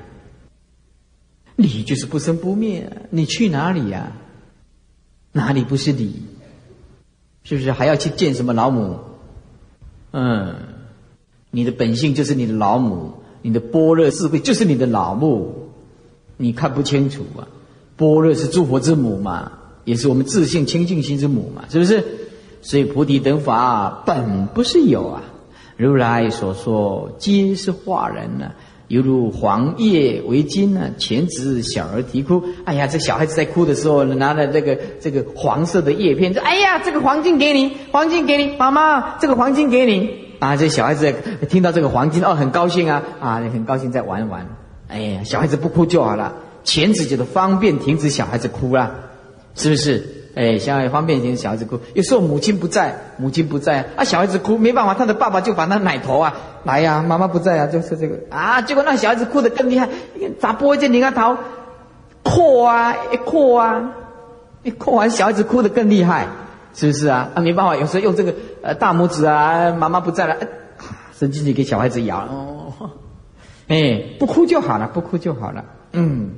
你就是不生不灭，你去哪里呀？哪里不是你？是不是还要去见什么老母？嗯，你的本性就是你的老母，你的般若智慧就是你的老母，你看不清楚啊。般若是诸佛之母嘛，也是我们自性清净心之母嘛，是不是？所以菩提等法本不是有啊，如来所说皆是化人呢。犹如黄叶为金呢，前指小儿啼哭。哎呀，这小孩子在哭的时候，拿着这个这个黄色的叶片，说：“哎呀，这个黄金给你，黄金给你，妈妈，这个黄金给你。”啊，这小孩子听到这个黄金哦，很高兴啊，啊，很高兴在玩玩。哎呀，小孩子不哭就好了，钳子觉得方便停止小孩子哭了，是不是？哎，小孩方便停止小孩子哭。有时候母亲不在，母亲不在啊，小孩子哭没办法，他的爸爸就把那奶头啊。来呀，妈妈不在啊，就是这个啊。结果那小孩子哭得更厉害，咋播一件你看头，哭啊，一哭啊，一哭完小孩子哭得更厉害，是不是啊？啊，没办法，有时候用这个呃大拇指啊，妈妈不在了，伸进去给小孩子咬哦。哎，不哭就好了，不哭就好了。嗯，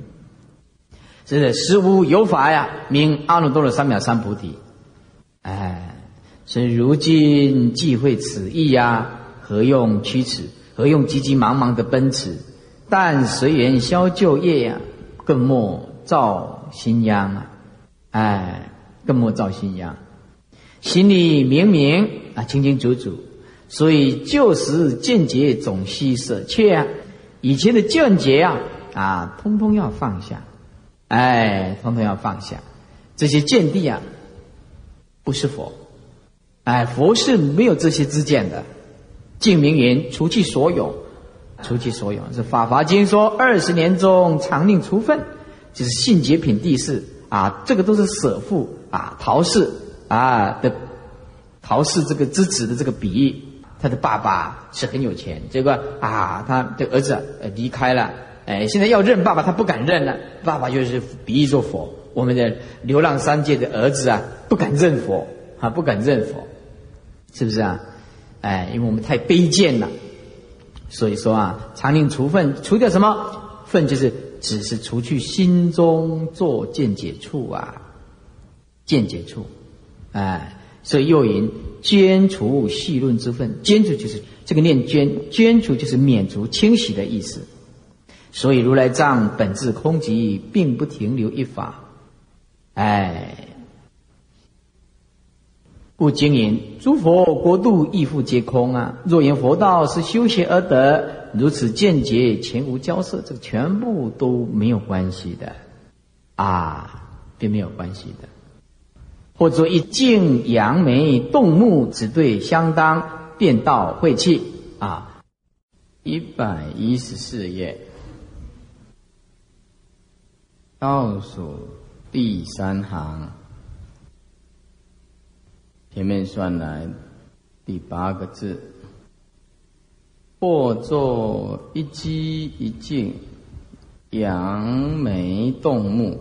真的，实无有法呀，名阿耨多罗三藐三菩提。哎，所以如今既会此意呀。何用驱驰？何用急急忙忙的奔驰？但随缘消旧业呀，更莫造新殃啊！哎，更莫造新殃。心里明明啊，清清楚楚。所以旧时见解总须舍却啊，以前的见解啊啊，通通要放下。哎，通通要放下。这些见地啊，不是佛。哎，佛是没有这些知见的。净明云：除去所有，除去所有。是《法华经》说：二十年中常令除粪，就是性洁品第四啊。这个都是舍父啊，陶氏啊的陶氏这个之子的这个比喻。他的爸爸是很有钱，结果啊，他的儿子呃离开了，哎，现在要认爸爸，他不敢认了。爸爸就是比喻做佛，我们的流浪三界的儿子啊，不敢认佛啊，不敢认佛，是不是啊？哎，因为我们太卑贱了，所以说啊，常令除粪，除掉什么粪？就是只是除去心中做见解处啊，见解处，哎，所以又云捐除细论之粪，捐除就是这个念捐，捐除就是免除清洗的意思。所以如来藏本质空寂，并不停留一法，哎。故经言：诸佛国度亦复皆空啊！若言佛道是修学而得，如此见解前无交涉，这个全部都没有关系的啊，并没有关系的。或者一静扬眉动目，只对相当，便道晦气啊！一百一十四页，倒数第三行。前面算来第八个字，或作一机一静，扬眉动目，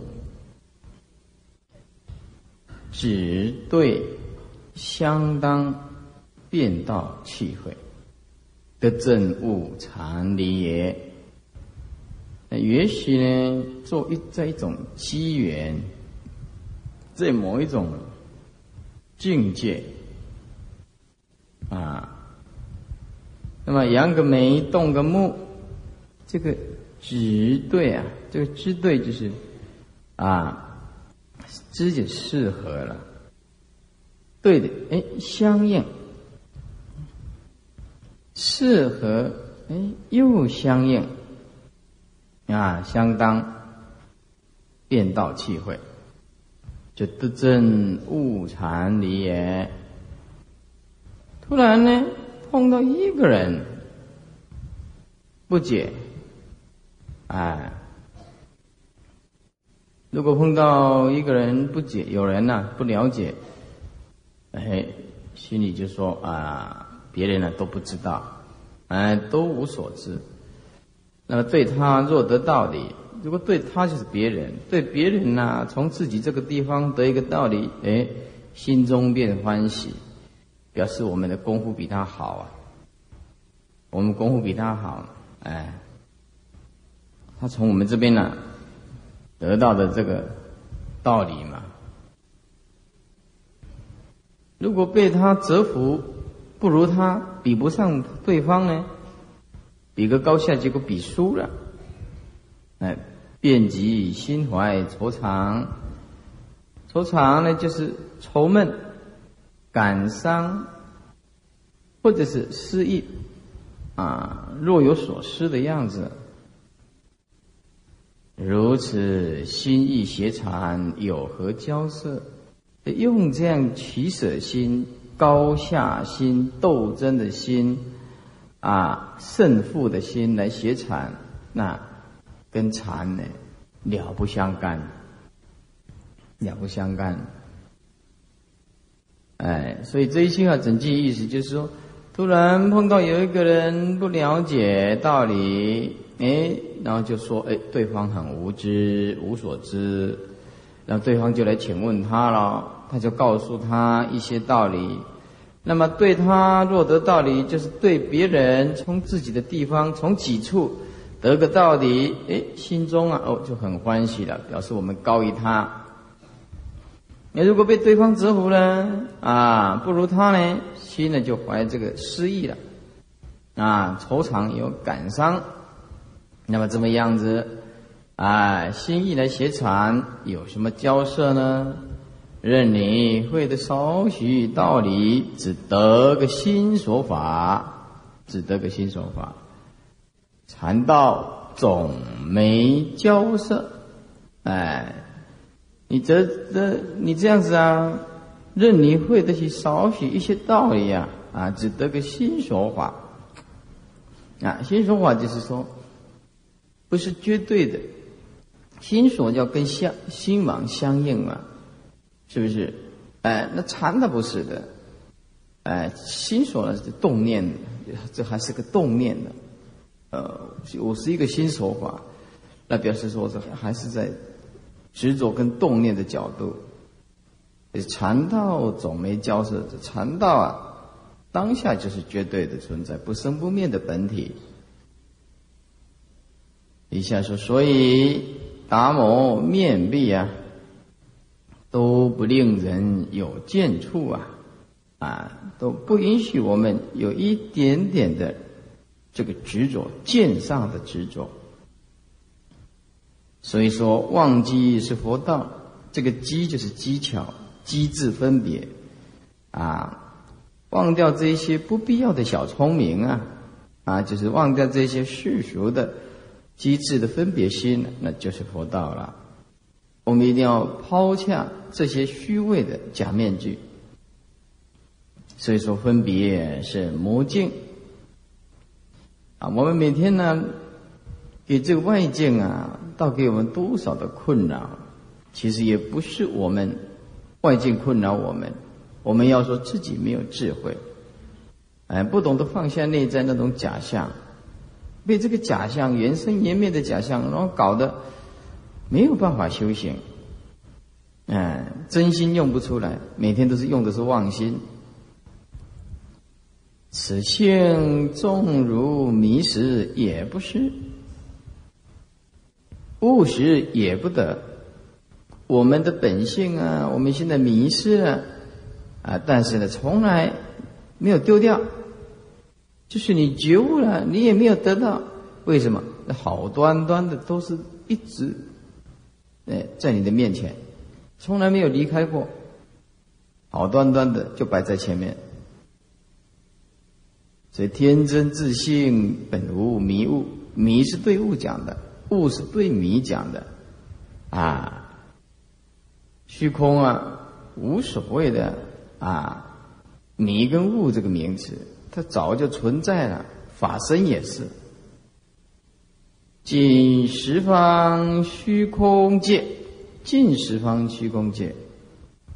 只对相当变道气会，得正悟禅理也。那也许呢，做一在一种机缘，在某一种。境界啊，那么扬个眉，动个目，这个直对啊，这个直对就是啊，直就适合了，对的，哎，相应，适合，哎，又相应，啊，相当，变道气会。就得证悟禅理也。突然呢，碰到一个人不解，哎，如果碰到一个人不解，有人呢不了解，哎，心里就说啊，别人呢都不知道，哎，都无所知。那么对他若得道理。如果对他就是别人，对别人呢，从自己这个地方得一个道理，哎，心中便欢喜，表示我们的功夫比他好啊。我们功夫比他好，哎，他从我们这边呢得到的这个道理嘛。如果被他折服，不如他，比不上对方呢，比个高下，结果比输了。哎，遍及心怀愁肠，愁肠呢就是愁闷、感伤，或者是失意啊，若有所失的样子。如此心意邪缠，有何交涉？用这样取舍心、高下心、斗争的心，啊，胜负的心来邪禅，那跟禅呢了不相干，了不相干。哎，所以这一句话整句意思就是说，突然碰到有一个人不了解道理。哎，然后就说：“哎，对方很无知，无所知。”然后对方就来请问他了，他就告诉他一些道理。那么对他若得道理，就是对别人从自己的地方从己处得个道理，哎，心中啊哦就很欢喜了，表示我们高于他。你如果被对方折服了啊，不如他呢，心呢就怀这个失意了，啊，愁肠有感伤。那么这么样子，啊，心意来协传，有什么交涉呢？任你会的少许道理，只得个心所法，只得个心所法。禅道总没交涉，哎，你这这你这样子啊，任你会得起少许一些道理呀，啊，只得个心所法。啊，心所法就是说。不是绝对的，心所要跟相心王相应嘛，是不是？哎，那禅它不是的，哎，心所呢是动念的，这还是个动念的，呃，我是一个心所法，那表示说这还是在执着跟动念的角度。禅道总没交涉，这禅道啊，当下就是绝对的存在，不生不灭的本体。一下说，所以达摩面壁啊，都不令人有见处啊，啊，都不允许我们有一点点的这个执着，见上的执着。所以说，忘机是佛道，这个机就是机巧、机智分别啊，忘掉这些不必要的小聪明啊，啊，就是忘掉这些世俗的。机智的分别心，那就是佛道了。我们一定要抛下这些虚伪的假面具。所以说，分别是魔镜啊。我们每天呢，给这个外境啊，倒给我们多少的困扰？其实也不是我们外境困扰我们，我们要说自己没有智慧，哎，不懂得放下内在那种假象。被这个假象、原生颜灭的假象，然后搞得没有办法修行，哎，真心用不出来，每天都是用的是妄心。此性纵如迷失也不是，务实也不得。我们的本性啊，我们现在迷失了啊，但是呢，从来没有丢掉。就是你觉悟了，你也没有得到，为什么？好端端的都是一直，哎，在你的面前，从来没有离开过，好端端的就摆在前面。所以天真自信本无迷雾，迷是对物讲的，物是对迷讲的，啊，虚空啊，无所谓的啊，迷跟物这个名词。它早就存在了，法身也是。尽十方虚空界，尽十方虚空界，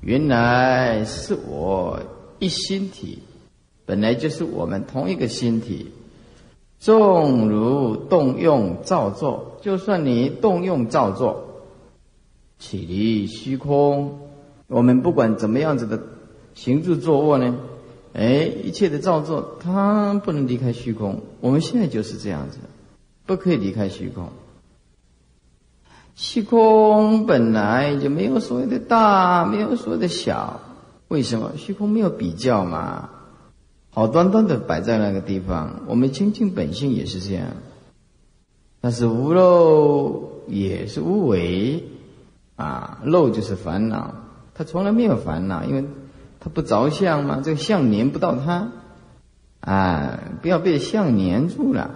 原来是我一心体，本来就是我们同一个心体。纵如动用造作，就算你动用造作，起离虚空，我们不管怎么样子的行住坐卧呢？哎，一切的造作，它不能离开虚空。我们现在就是这样子，不可以离开虚空。虚空本来就没有所谓的大，没有所谓的小。为什么？虚空没有比较嘛。好端端的摆在那个地方。我们清净本性也是这样，但是无漏也是无为啊，漏就是烦恼，他从来没有烦恼，因为他不着相嘛，这个相粘不到他，啊，不要被相粘住了，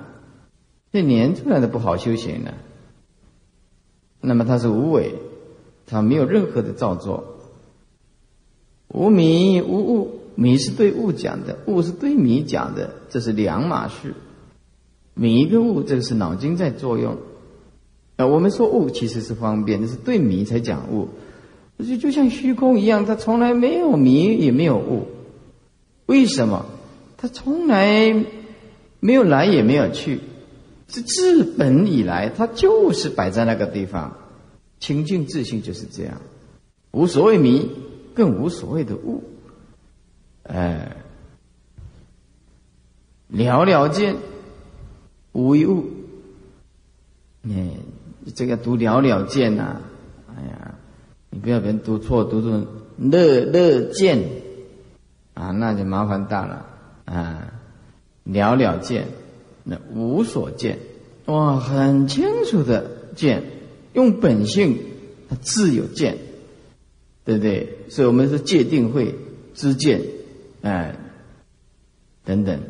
这粘出来的不好修行呢。那么它是无为，它没有任何的造作。无迷无物，迷是对物讲的，物是对迷讲的，这是两码事。迷跟物，这个是脑筋在作用。啊，我们说物其实是方便，那是对迷才讲物。就就像虚空一样，它从来没有迷，也没有物。为什么？它从来没有来，也没有去。是自本以来，它就是摆在那个地方，清净自信就是这样，无所谓迷，更无所谓的悟，哎，了了见，无一物，哎，这个读了了见呐，哎呀，你不要别人读错，读成乐乐见，啊，那就麻烦大了。啊，了了见。那无所见，哇，很清楚的见，用本性，它自有见，对不对？所以我们是界定会知见，哎，等等，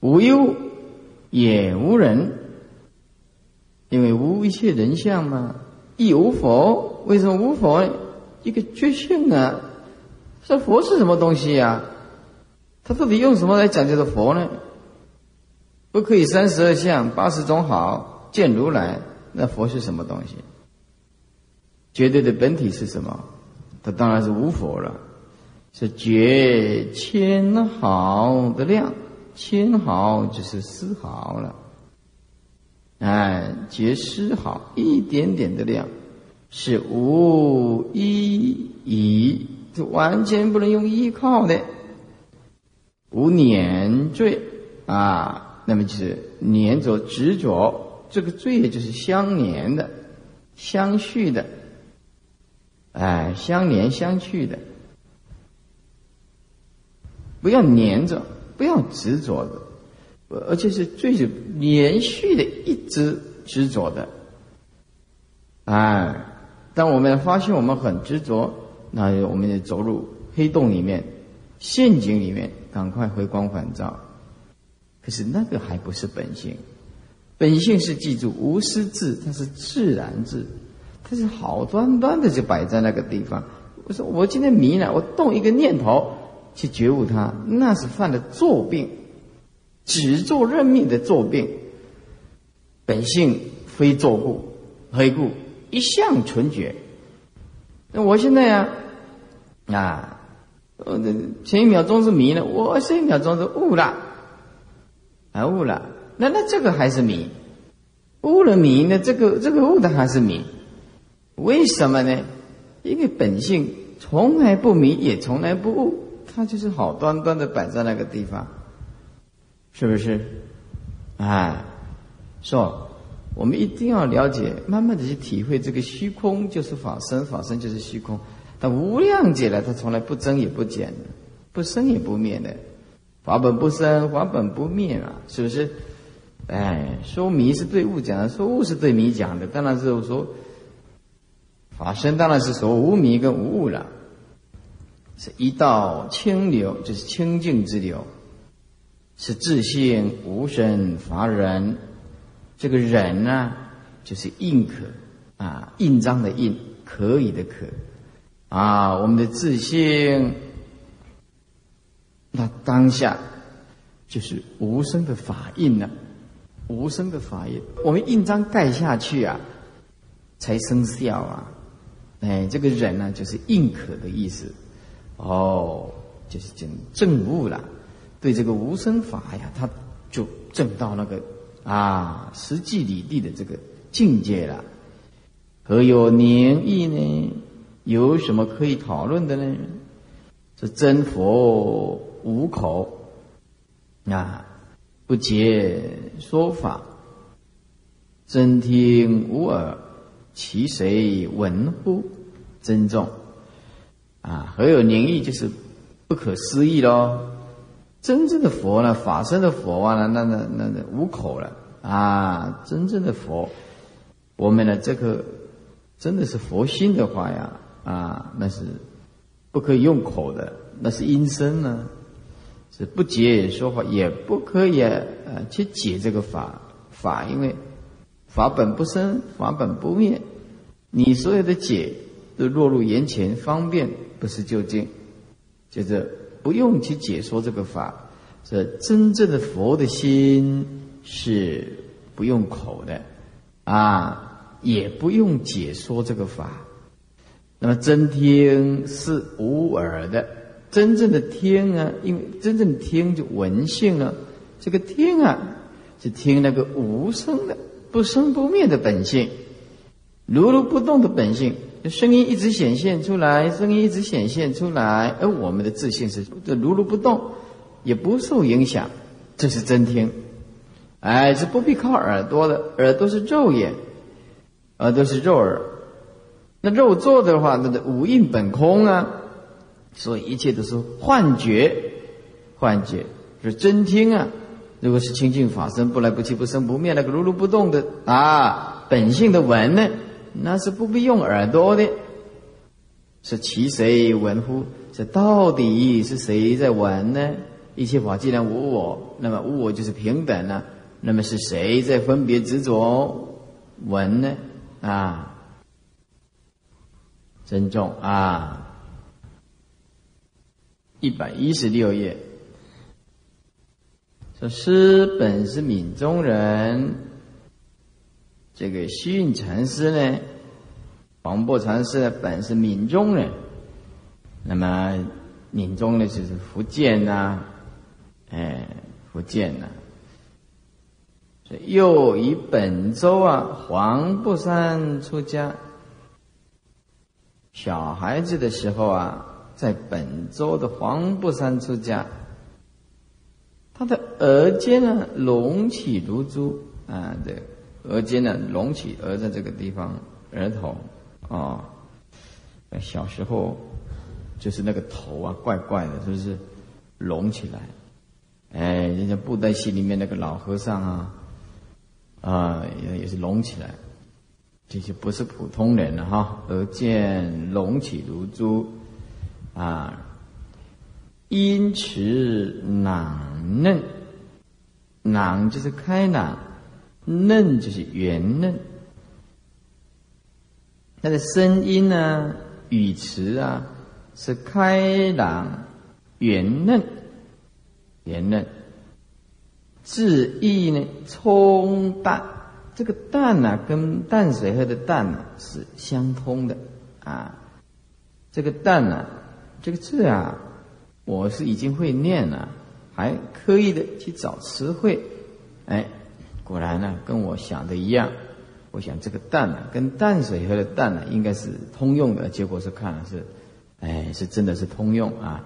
无忧也无人，因为无一切人相嘛，亦无佛。为什么无佛？一个觉性啊，这佛是什么东西呀？他到底用什么来讲这个佛呢？不可以三十二相八十种好见如来，那佛是什么东西？绝对的本体是什么？它当然是无佛了，是绝千毫的量，千毫就是丝毫了，哎，绝丝毫一点点的量，是无依依，是完全不能用依靠的。无粘罪啊，那么就是粘着执着，这个罪就是相连的、相续的，哎，相连相续的，不要粘着，不要执着的，而且是最是连续的一直执着的，哎，当我们发现我们很执着，那我们就走入黑洞里面、陷阱里面。赶快回光返照，可是那个还不是本性，本性是记住无私智，它是自然智，它是好端端的就摆在那个地方。我说我今天迷了，我动一个念头去觉悟它，那是犯了作病，只做认命的作病。本性非作故，何故？一向纯觉。那我现在呀，啊。呃，前一秒钟是迷了，我下一秒钟是悟了，啊悟了，那那这个还是迷，悟了迷，那这个这个悟的还是迷，为什么呢？因为本性从来不迷，也从来不悟，它就是好端端的摆在那个地方，是不是？哎，说我们一定要了解，慢慢的去体会这个虚空就是法身，法身就是虚空。但无量劫来，它从来不增也不减，不生也不灭的，法本不生，法本不灭啊，是不是？哎，说迷是对物讲的，说物是对迷讲的，当然是说法身当然是说无迷跟无物了，是一道清流，就是清净之流，是自性无生法忍，这个忍呢，就是印可啊，印章的印，可以的可。啊，我们的自信，那当下就是无声的法印了，无声的法印。我们印章盖下去啊，才生效啊。哎，这个人呢，就是印可的意思。哦，就是证证悟了，对这个无声法呀，他就证到那个啊实际理地的这个境界了。何有年意呢？有什么可以讨论的呢？是真佛无口啊，不解说法；真听无耳，其谁闻乎？珍重啊！何有宁意？就是不不可思议喽。真正的佛呢，法身的佛啊，那那那那无口了啊！真正的佛，我们的这个真的是佛心的话呀，啊，那是不可以用口的，那是阴身呢，是不解说法，也不可以呃去解这个法法，因为法本不生，法本不灭，你所有的解都落入眼前，方便不是究竟，接着。不用去解说这个法，这真正的佛的心是不用口的，啊，也不用解说这个法。那么真听是无耳的，真正的听啊，因为真正的听就闻性了。这个听啊，是听那个无声的、不生不灭的本性，如如不动的本性。声音一直显现出来，声音一直显现出来，而我们的自信是这如如不动，也不受影响，这是真听。哎，是不必靠耳朵的，耳朵是肉眼，耳朵是肉耳。那肉做的话，那个五蕴本空啊，所以一切都是幻觉，幻觉是真听啊。如果是清净法身，不来不去，不生不灭，那个如如不动的啊，本性的闻呢？那是不必用耳朵的，是其谁闻乎？这到底是谁在闻呢？一切法既然无我，那么无我就是平等了。那么是谁在分别执着闻呢？啊，珍重啊！一百一十六页，说师本是闽中人。这个虚云禅师呢，黄檗禅师呢本是闽中人，那么闽中呢就是福建呐，哎，福建呐，又以本州啊黄檗山出家，小孩子的时候啊，在本州的黄布山出家，他的额间呢隆起如珠啊，这。额间呢隆起，额在这个地方，额头，啊，小时候就是那个头啊，怪怪的，是不是隆起来？哎，人家布袋戏里面那个老和尚啊，啊，也也是隆起来，这些不是普通人了哈。而见隆起如珠，啊，因持囊嫩，囊就是开朗。嫩就是圆嫩，他的声音呢，语词啊，是开朗、圆嫩、圆嫩。字义呢，冲淡，这个淡呢，跟淡水河的淡呢是相通的啊。这个淡呢，这个字啊，我是已经会念了，还刻意的去找词汇，哎。果然呢，跟我想的一样。我想这个淡呢，跟淡水河的淡呢，应该是通用的。结果是看了是，哎，是真的是通用啊。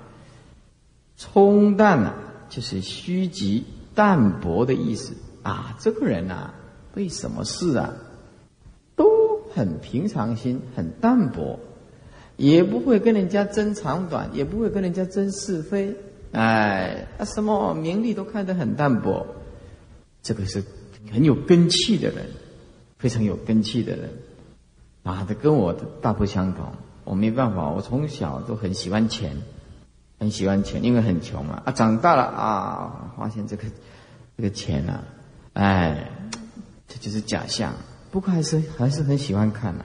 冲淡呢，就是虚极淡薄的意思啊。这个人呐，对什么事啊，都很平常心，很淡薄，也不会跟人家争长短，也不会跟人家争是非。哎，啊，什么名利都看得很淡薄。这个是。很有根气的人，非常有根气的人，啊，他跟我的大不相同。我没办法，我从小都很喜欢钱，很喜欢钱，因为很穷嘛。啊，长大了啊，发现这个这个钱啊，哎，这就是假象。不过还是还是很喜欢看呐。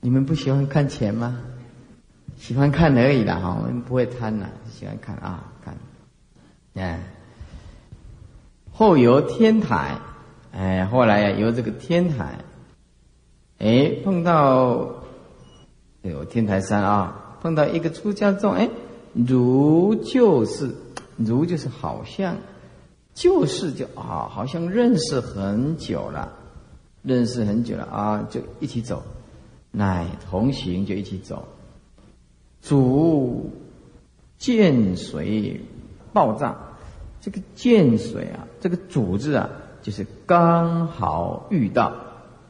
你们不喜欢看钱吗？喜欢看而已啦，哈，我们不会贪呐，喜欢看啊，看，哎。后游天台，哎，后来呀，游这个天台，哎，碰到哎呦天台山啊，碰到一个出家众，哎，如就是，如就是好像，就是就啊，好像认识很久了，认识很久了啊，就一起走，乃同行就一起走，主见水爆炸。这个见水啊，这个主字啊，就是刚好遇到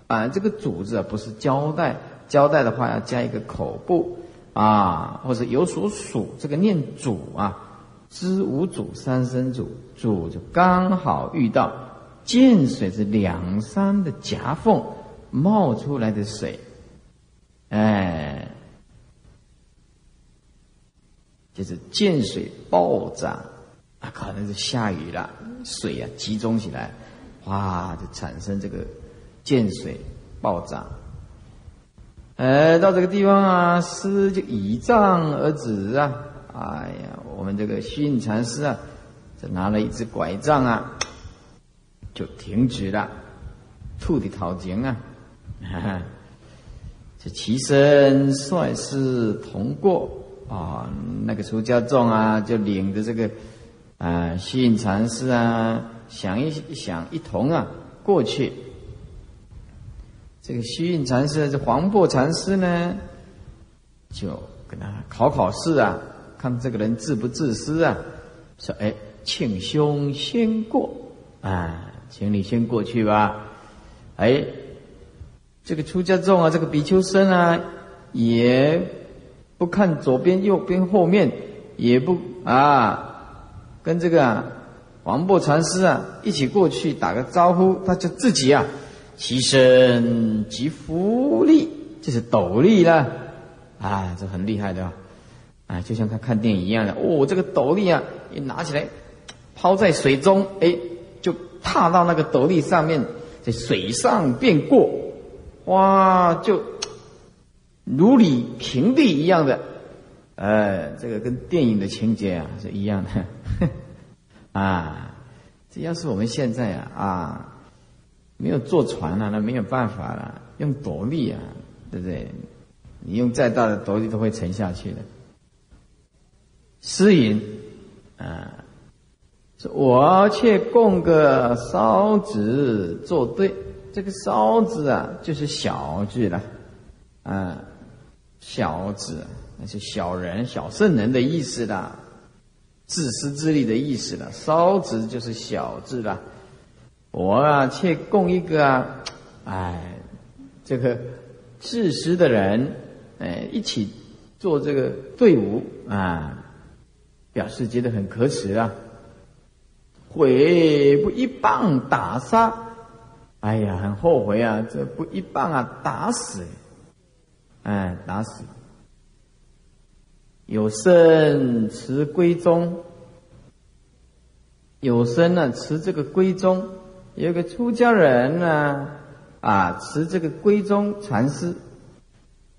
啊。这个主字啊，不是交代，交代的话要加一个口部，啊，或者有所属，这个念主啊，知无主三生主，主就刚好遇到见水是两山的夹缝冒出来的水，哎，就是见水暴涨啊，可能是下雨了，水啊集中起来，哇，就产生这个见水暴涨。哎，到这个地方啊，师就倚杖而止啊！哎呀，我们这个虚印禅师啊，就拿了一只拐杖啊，就停止了，吐的讨情啊！哈哈这齐身率师同过啊，那个出家众啊，就领着这个啊虚印禅师啊，想一想一同啊过去。这个虚印禅师，这黄檗禅师呢，就跟他考考试啊，看这个人自不自私啊。说：“哎，请兄先过啊，请你先过去吧。”哎，这个出家众啊，这个比丘僧啊，也不看左边、右边、后面，也不啊，跟这个黄檗禅师啊一起过去打个招呼，他就自己啊。其身即福利，这是斗笠了，啊，这很厉害的，啊，啊就像他看电影一样的，哦，这个斗笠啊，一拿起来，抛在水中，哎，就踏到那个斗笠上面，在水上便过，哇，就如履平地一样的，呃，这个跟电影的情节啊是一样的，啊，这要是我们现在啊，啊。没有坐船了，那没有办法了。用斗笠啊，对不对？你用再大的斗笠都会沉下去的。诗云啊，我却供个烧纸作对。这个烧子啊，就是小字了啊，小子那是小人、小圣人的意思啦，自私自利的意思了。烧纸就是小字了。我啊，却供一个啊，哎，这个自私的人，哎，一起做这个队伍啊，表示觉得很可耻啊。悔不一棒打杀，哎呀，很后悔啊，这不一棒啊，打死，哎，打死。有生持归宗，有生呢持这个归宗。有个出家人呢，啊，持这个归宗禅师。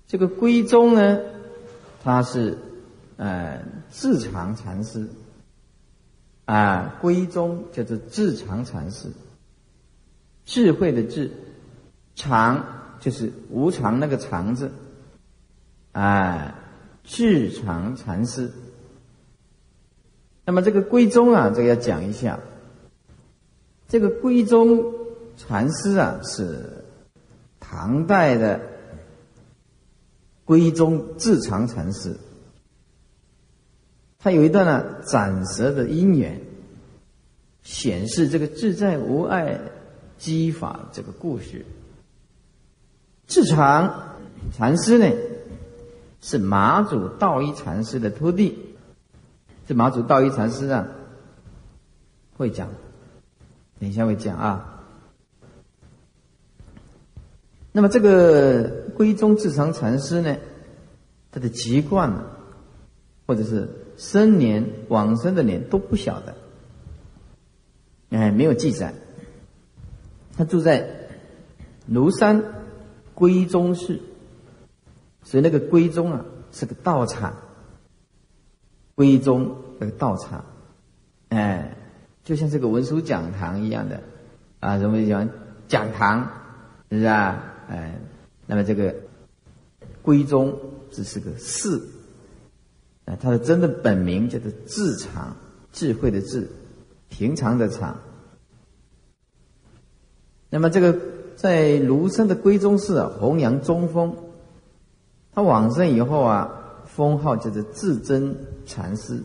这个归宗呢，他是呃智常禅师。啊，归宗叫做智常禅师。智慧的智，常就是无常那个常字。啊，智常禅师。那么这个归宗啊，这个要讲一下。这个归宗禅师啊，是唐代的归宗智常禅师。他有一段呢斩蛇的因缘，显示这个自在无碍机法这个故事。智常禅师呢，是马祖道一禅师的徒弟。这马祖道一禅师啊，会讲。等一下会讲啊。那么这个归宗智常禅师呢，他的籍贯呢，或者是生年往生的年都不晓得，哎，没有记载。他住在庐山归宗寺，所以那个归宗啊是个道场，归宗那个道场，哎。就像这个文殊讲堂一样的，啊，什么讲讲堂，是不是啊？哎，那么这个归宗只是个寺，啊，它的真的本名叫做智常，智慧的智，平常的常。那么这个在庐山的归宗寺啊，弘扬中风，他往生以后啊，封号叫做智真禅师，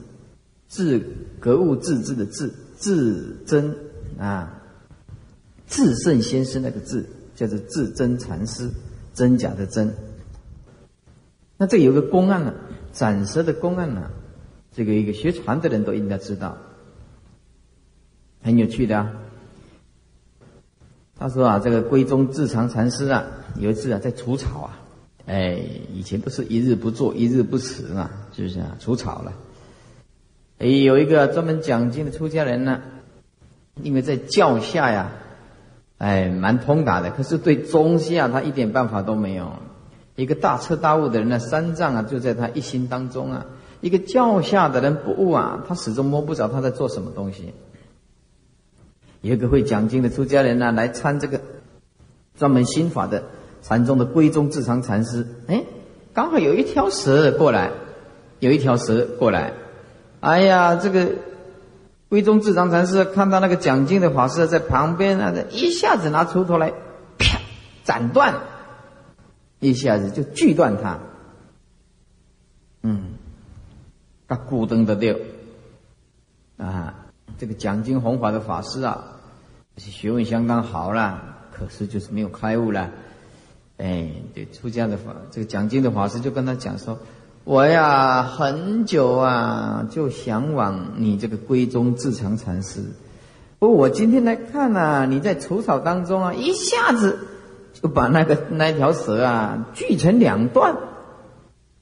智格物致知的智。至真啊，至圣先生那个字叫做至真禅师，真假的真。那这有个公案呢，斩蛇的公案呢，这个一个学禅的人都应该知道，很有趣的啊。他说啊，这个闺中智藏禅师啊，有一次啊在除草啊，哎，以前不是一日不做一日不食嘛，是不是啊？除草了，哎，有一个专门讲经的出家人呢，因为在教下呀，哎，蛮通达的，可是对中下他一点办法都没有。一个大彻大悟的人呢，三藏啊就在他一心当中啊；一个教下的人不悟啊，他始终摸不着他在做什么东西。有一个会讲经的出家人呢，来参这个专门心法的禅宗的归宗智藏禅师，哎，刚好有一条蛇过来，有一条蛇过来，哎呀，这个归宗智藏禅师看到那个讲经的法师在旁边啊，一下子拿锄头来，啪，斩断。一下子就锯断它，嗯，他咕噔的掉，啊，这个讲经弘法的法师啊，学问相当好了，可是就是没有开悟了，哎，对，出家的法，这个讲经的法师就跟他讲说，我呀很久啊就向往你这个闺中自强禅师，不过我今天来看呐，你在除草当中啊，一下子。就把那个那条蛇啊锯成两段，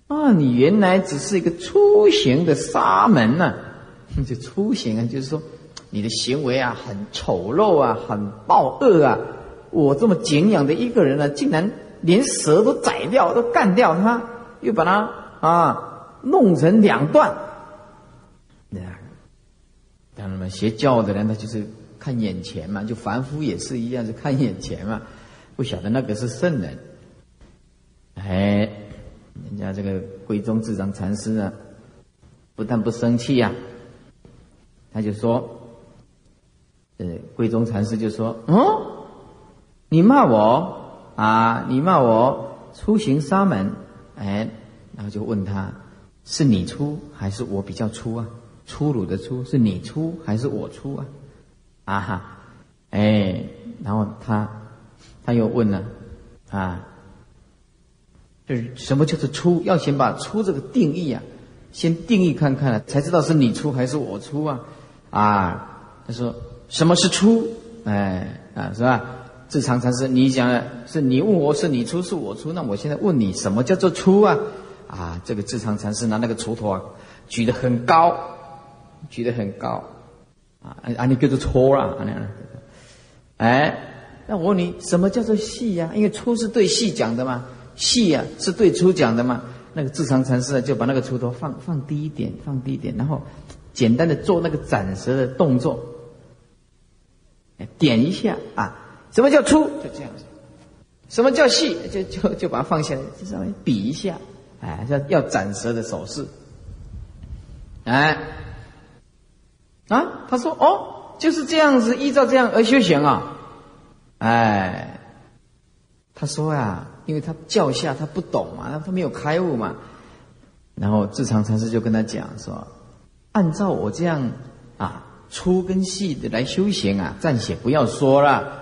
啊，你原来只是一个粗行的沙门呐，就粗行啊，就是说你的行为啊很丑陋啊，很暴恶啊。我这么敬仰的一个人呢，竟然连蛇都宰掉，都干掉他，又把它啊弄成两段。那当然嘛，邪教的人他就是看眼前嘛，就凡夫也是一样，是看眼前嘛。不晓得那个是圣人，哎，人家这个归宗智藏禅师呢，不但不生气呀，他就说，呃，归宗禅师就说，哦，你骂我啊，你骂我出行沙门，哎，然后就问他，是你出还是我比较粗啊？粗鲁的粗是你粗还是我粗啊？啊哈，哎，然后他。他又问了，啊，就是什么叫做出？要先把出这个定义啊，先定义看看了，才知道是你出还是我出啊？啊，他说什么是出？哎，啊，是吧？智常禅师，你讲的是你问我是你出是我出？那我现在问你，什么叫做出啊？啊，这个智常禅师拿那个锄头啊，举得很高，举得很高，啊，啊，你叫做搓了，啊，哎。那我问你，什么叫做细呀？因为粗是对细讲的嘛，细呀是对粗讲的嘛。那个智常禅师就把那个锄头放放低一点，放低一点，然后简单的做那个斩蛇的动作，点一下啊。什么叫粗？就这样子。什么叫细？就就就把它放下来，就稍微比一下，哎，要要斩蛇的手势。哎，啊，他说哦，就是这样子，依照这样而修行啊。哎，他说呀，因为他教下他不懂嘛，他没有开悟嘛。然后智常禅师就跟他讲说：“按照我这样啊粗跟细的来修行啊，暂且不要说了。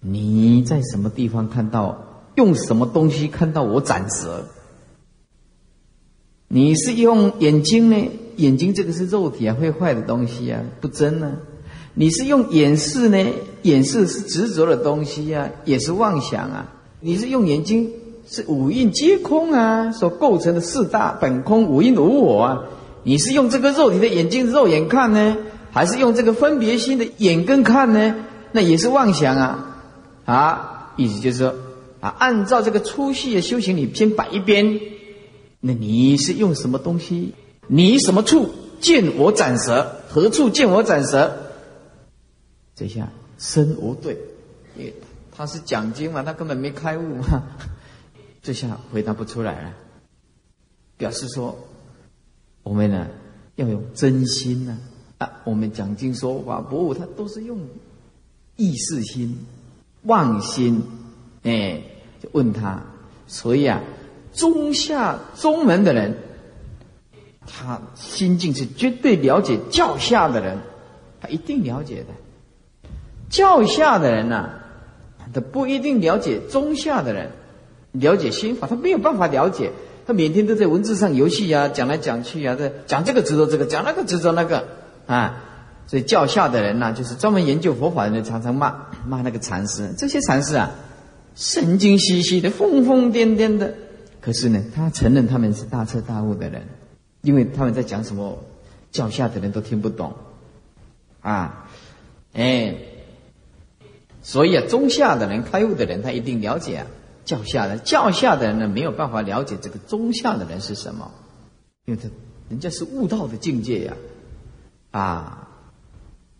你在什么地方看到用什么东西看到我斩蛇？你是用眼睛呢？眼睛这个是肉体啊，会坏的东西啊，不真呢。”你是用眼视呢？眼视是执着的东西呀，也是妄想啊。你是用眼睛，是五蕴皆空啊，所构成的四大本空，五蕴无我啊。你是用这个肉体的眼睛肉眼看呢，还是用这个分别心的眼根看呢？那也是妄想啊。啊，意思就是说，啊，按照这个粗细的修行，你先摆一边。那你是用什么东西？你什么处见我斩蛇？何处见我斩蛇？这下身无对，因为他是讲经嘛，他根本没开悟嘛，这下回答不出来了。表示说，我们呢要用真心呢啊，我们讲经说法不悟，他都是用意识心、妄心，哎，就问他。所以啊，中下中门的人，他心境是绝对了解教下的人，他一定了解的。教下的人呢，他不一定了解中下的人，了解心法，他没有办法了解，他每天都在文字上游戏啊，讲来讲去啊，在讲这个执着这个，讲那个执着那个啊。所以教下的人呢，就是专门研究佛法的人，常常骂骂那个禅师。这些禅师啊，神经兮兮的，疯疯癫癫的。可是呢，他承认他们是大彻大悟的人，因为他们在讲什么，教下的人都听不懂啊。哎，所以啊，中下的人、开悟的人，他一定了解啊。教下的教下的人呢，没有办法了解这个中下的人是什么，因为他人家是悟道的境界呀，啊。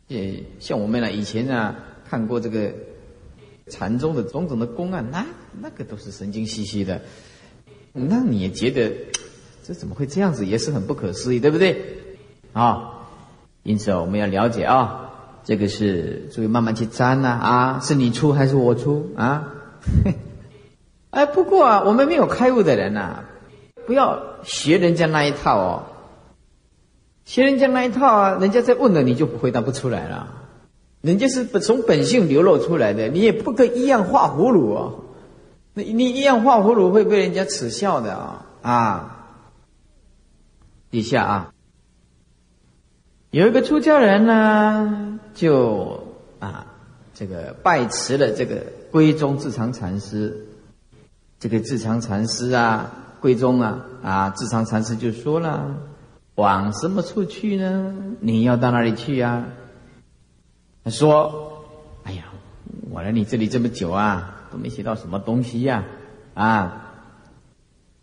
也像我们呢，以前啊看过这个禅宗的种种的公案，那那个都是神经兮兮的，那你也觉得这怎么会这样子，也是很不可思议，对不对？啊，因此我们要了解啊，这个是注意慢慢去沾呐啊，是你出还是我出啊？哎，不过啊，我们没有开悟的人呐，不要学人家那一套哦。学人家那一套啊，人家在问了你就回答不出来了，人家是从本性流露出来的，你也不跟一样画葫芦哦，那你一样画葫芦会被人家耻笑的啊啊！底下啊，有一个出家人呢，就啊这个拜辞了这个归宗智常禅师，这个智常禅师啊，归宗啊啊，智常禅师就说了。往什么处去呢？你要到哪里去呀？他说：“哎呀，我来你这里这么久啊，都没学到什么东西呀！啊，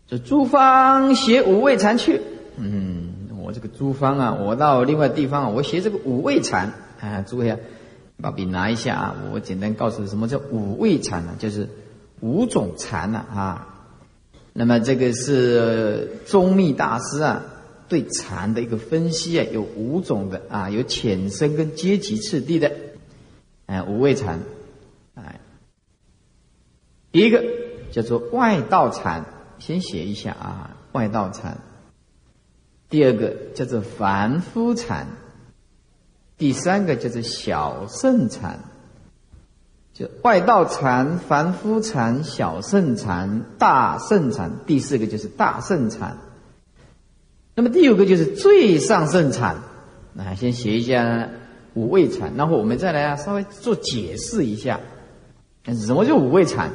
这诸方学五味禅去。嗯，我这个诸方啊，我到另外地方，我学这个五味禅啊。诸位啊，把笔拿一下啊，我简单告诉什么叫五味禅呢？就是五种禅呢啊。那么这个是宗密大师啊。”对禅的一个分析啊，有五种的啊，有浅深跟阶级次第的，哎，五味禅，哎，第一个叫做外道禅，先写一下啊，外道禅。第二个叫做凡夫禅，第三个就是小圣禅，就外道禅、凡夫禅、小圣禅、大圣禅，第四个就是大圣禅。那么第五个就是最上圣禅，那先写一下五味禅，然后我们再来啊稍微做解释一下，什么叫五味禅？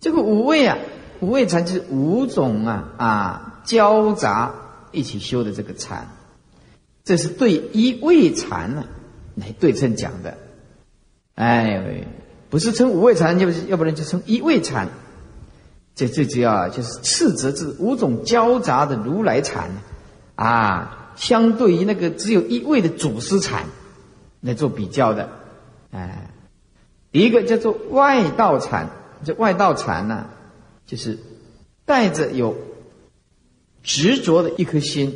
这个五味啊，五味禅就是五种啊啊交杂一起修的这个禅，这是对一味禅呢来对称讲的，哎，不是称五味禅，就是要不然就称一味禅。这最主要就是斥责这五种交杂的如来禅，啊，相对于那个只有一位的祖师禅来做比较的，哎，一个叫做外道禅，这外道禅呢，就是带着有执着的一颗心，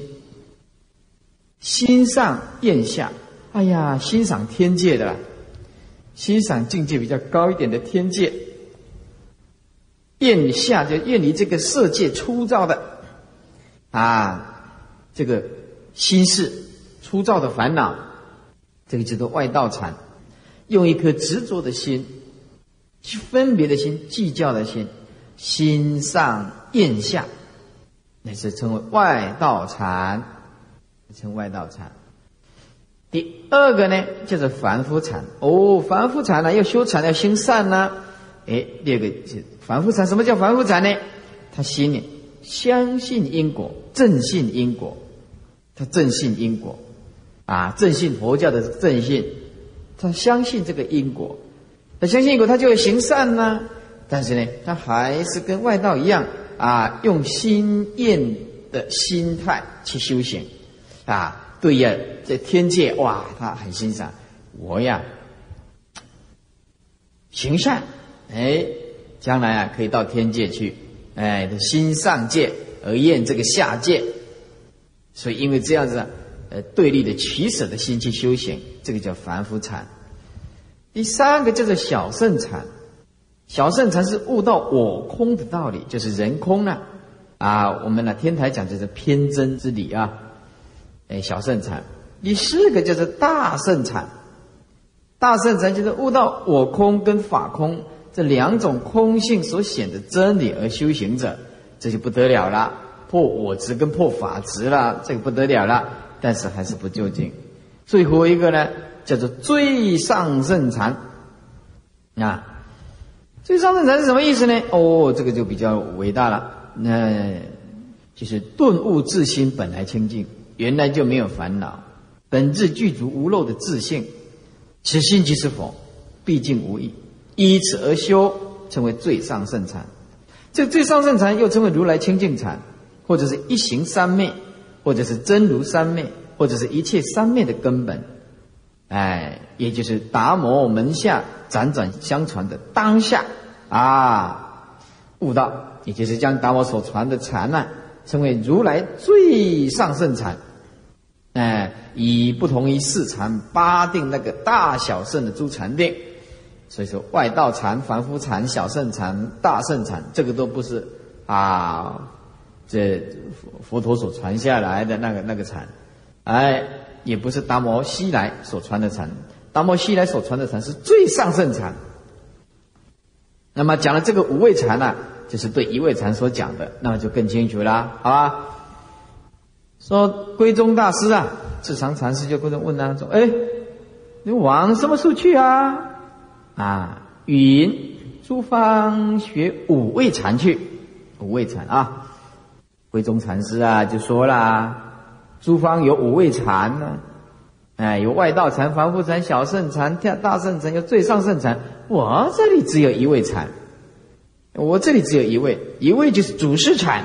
心上咽下，哎呀，欣赏天界的，欣赏境界比较高一点的天界。厌下就厌离这个世界粗糙的。啊，这个心事粗糙的烦恼，这个叫做外道禅。用一颗执着的心，去分别的心，计较的心，心上厌下，那是称为外道禅，称外道禅。第二个呢，就是凡夫禅。哦，凡夫禅呢，要修禅要心善呢。哎，第二个是。凡夫禅，什么叫凡夫禅呢？他心里相信因果，正信因果，他正信因果，啊，正信佛教的正信，他相信这个因果，他相信因果，他就会行善呢。但是呢，他还是跟外道一样啊，用心厌的心态去修行，啊，对呀，在天界哇，他很欣赏我呀，行善，哎。将来啊，可以到天界去，哎，心上界而厌这个下界，所以因为这样子，呃，对立的取舍的心去修行，这个叫凡夫禅。第三个叫做小圣禅，小圣禅是悟到我空的道理，就是人空呢，啊，我们呢天台讲就是偏真之理啊，哎，小圣禅。第四个就是大圣禅，大圣禅就是悟到我空跟法空。这两种空性所显的真理而修行者，这就不得了了，破我执跟破法执了，这个不得了了。但是还是不究竟。最后一个呢，叫做最上圣禅啊。最上圣禅是什么意思呢？哦，这个就比较伟大了。那就是顿悟自心本来清净，原来就没有烦恼，本质具足无漏的自性，此心即是佛，毕竟无异。依此而修，称为最上圣禅。这最上圣禅又称为如来清净禅，或者是一行三昧，或者是真如三昧，或者是一切三昧的根本。哎，也就是达摩门下辗转相传的当下啊，悟道，也就是将达摩所传的禅呢，称为如来最上圣禅。哎，以不同于四禅八定那个大小圣的诸禅定。所以说，外道禅、凡夫禅、小圣禅、大圣禅，这个都不是啊，这佛佛陀所传下来的那个那个禅，哎，也不是达摩西来所传的禅。达摩西来所传的禅是最上圣禅。那么讲了这个五味禅呢，就是对一味禅所讲的，那么就更清楚了，好吧？说归宗大师啊，智常禅师就跟着问啊，说：“哎，你往什么处去啊？”啊，云诸方学五味禅去，五味禅啊，归宗禅师啊就说啦，诸方有五味禅呢，哎，有外道禅、凡夫禅、小圣禅、大大圣禅，有最上圣禅。我这里只有一味禅，我这里只有一位，一位就是祖师禅，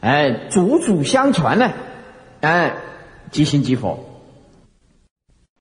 哎，祖祖相传呢，哎，即心即佛。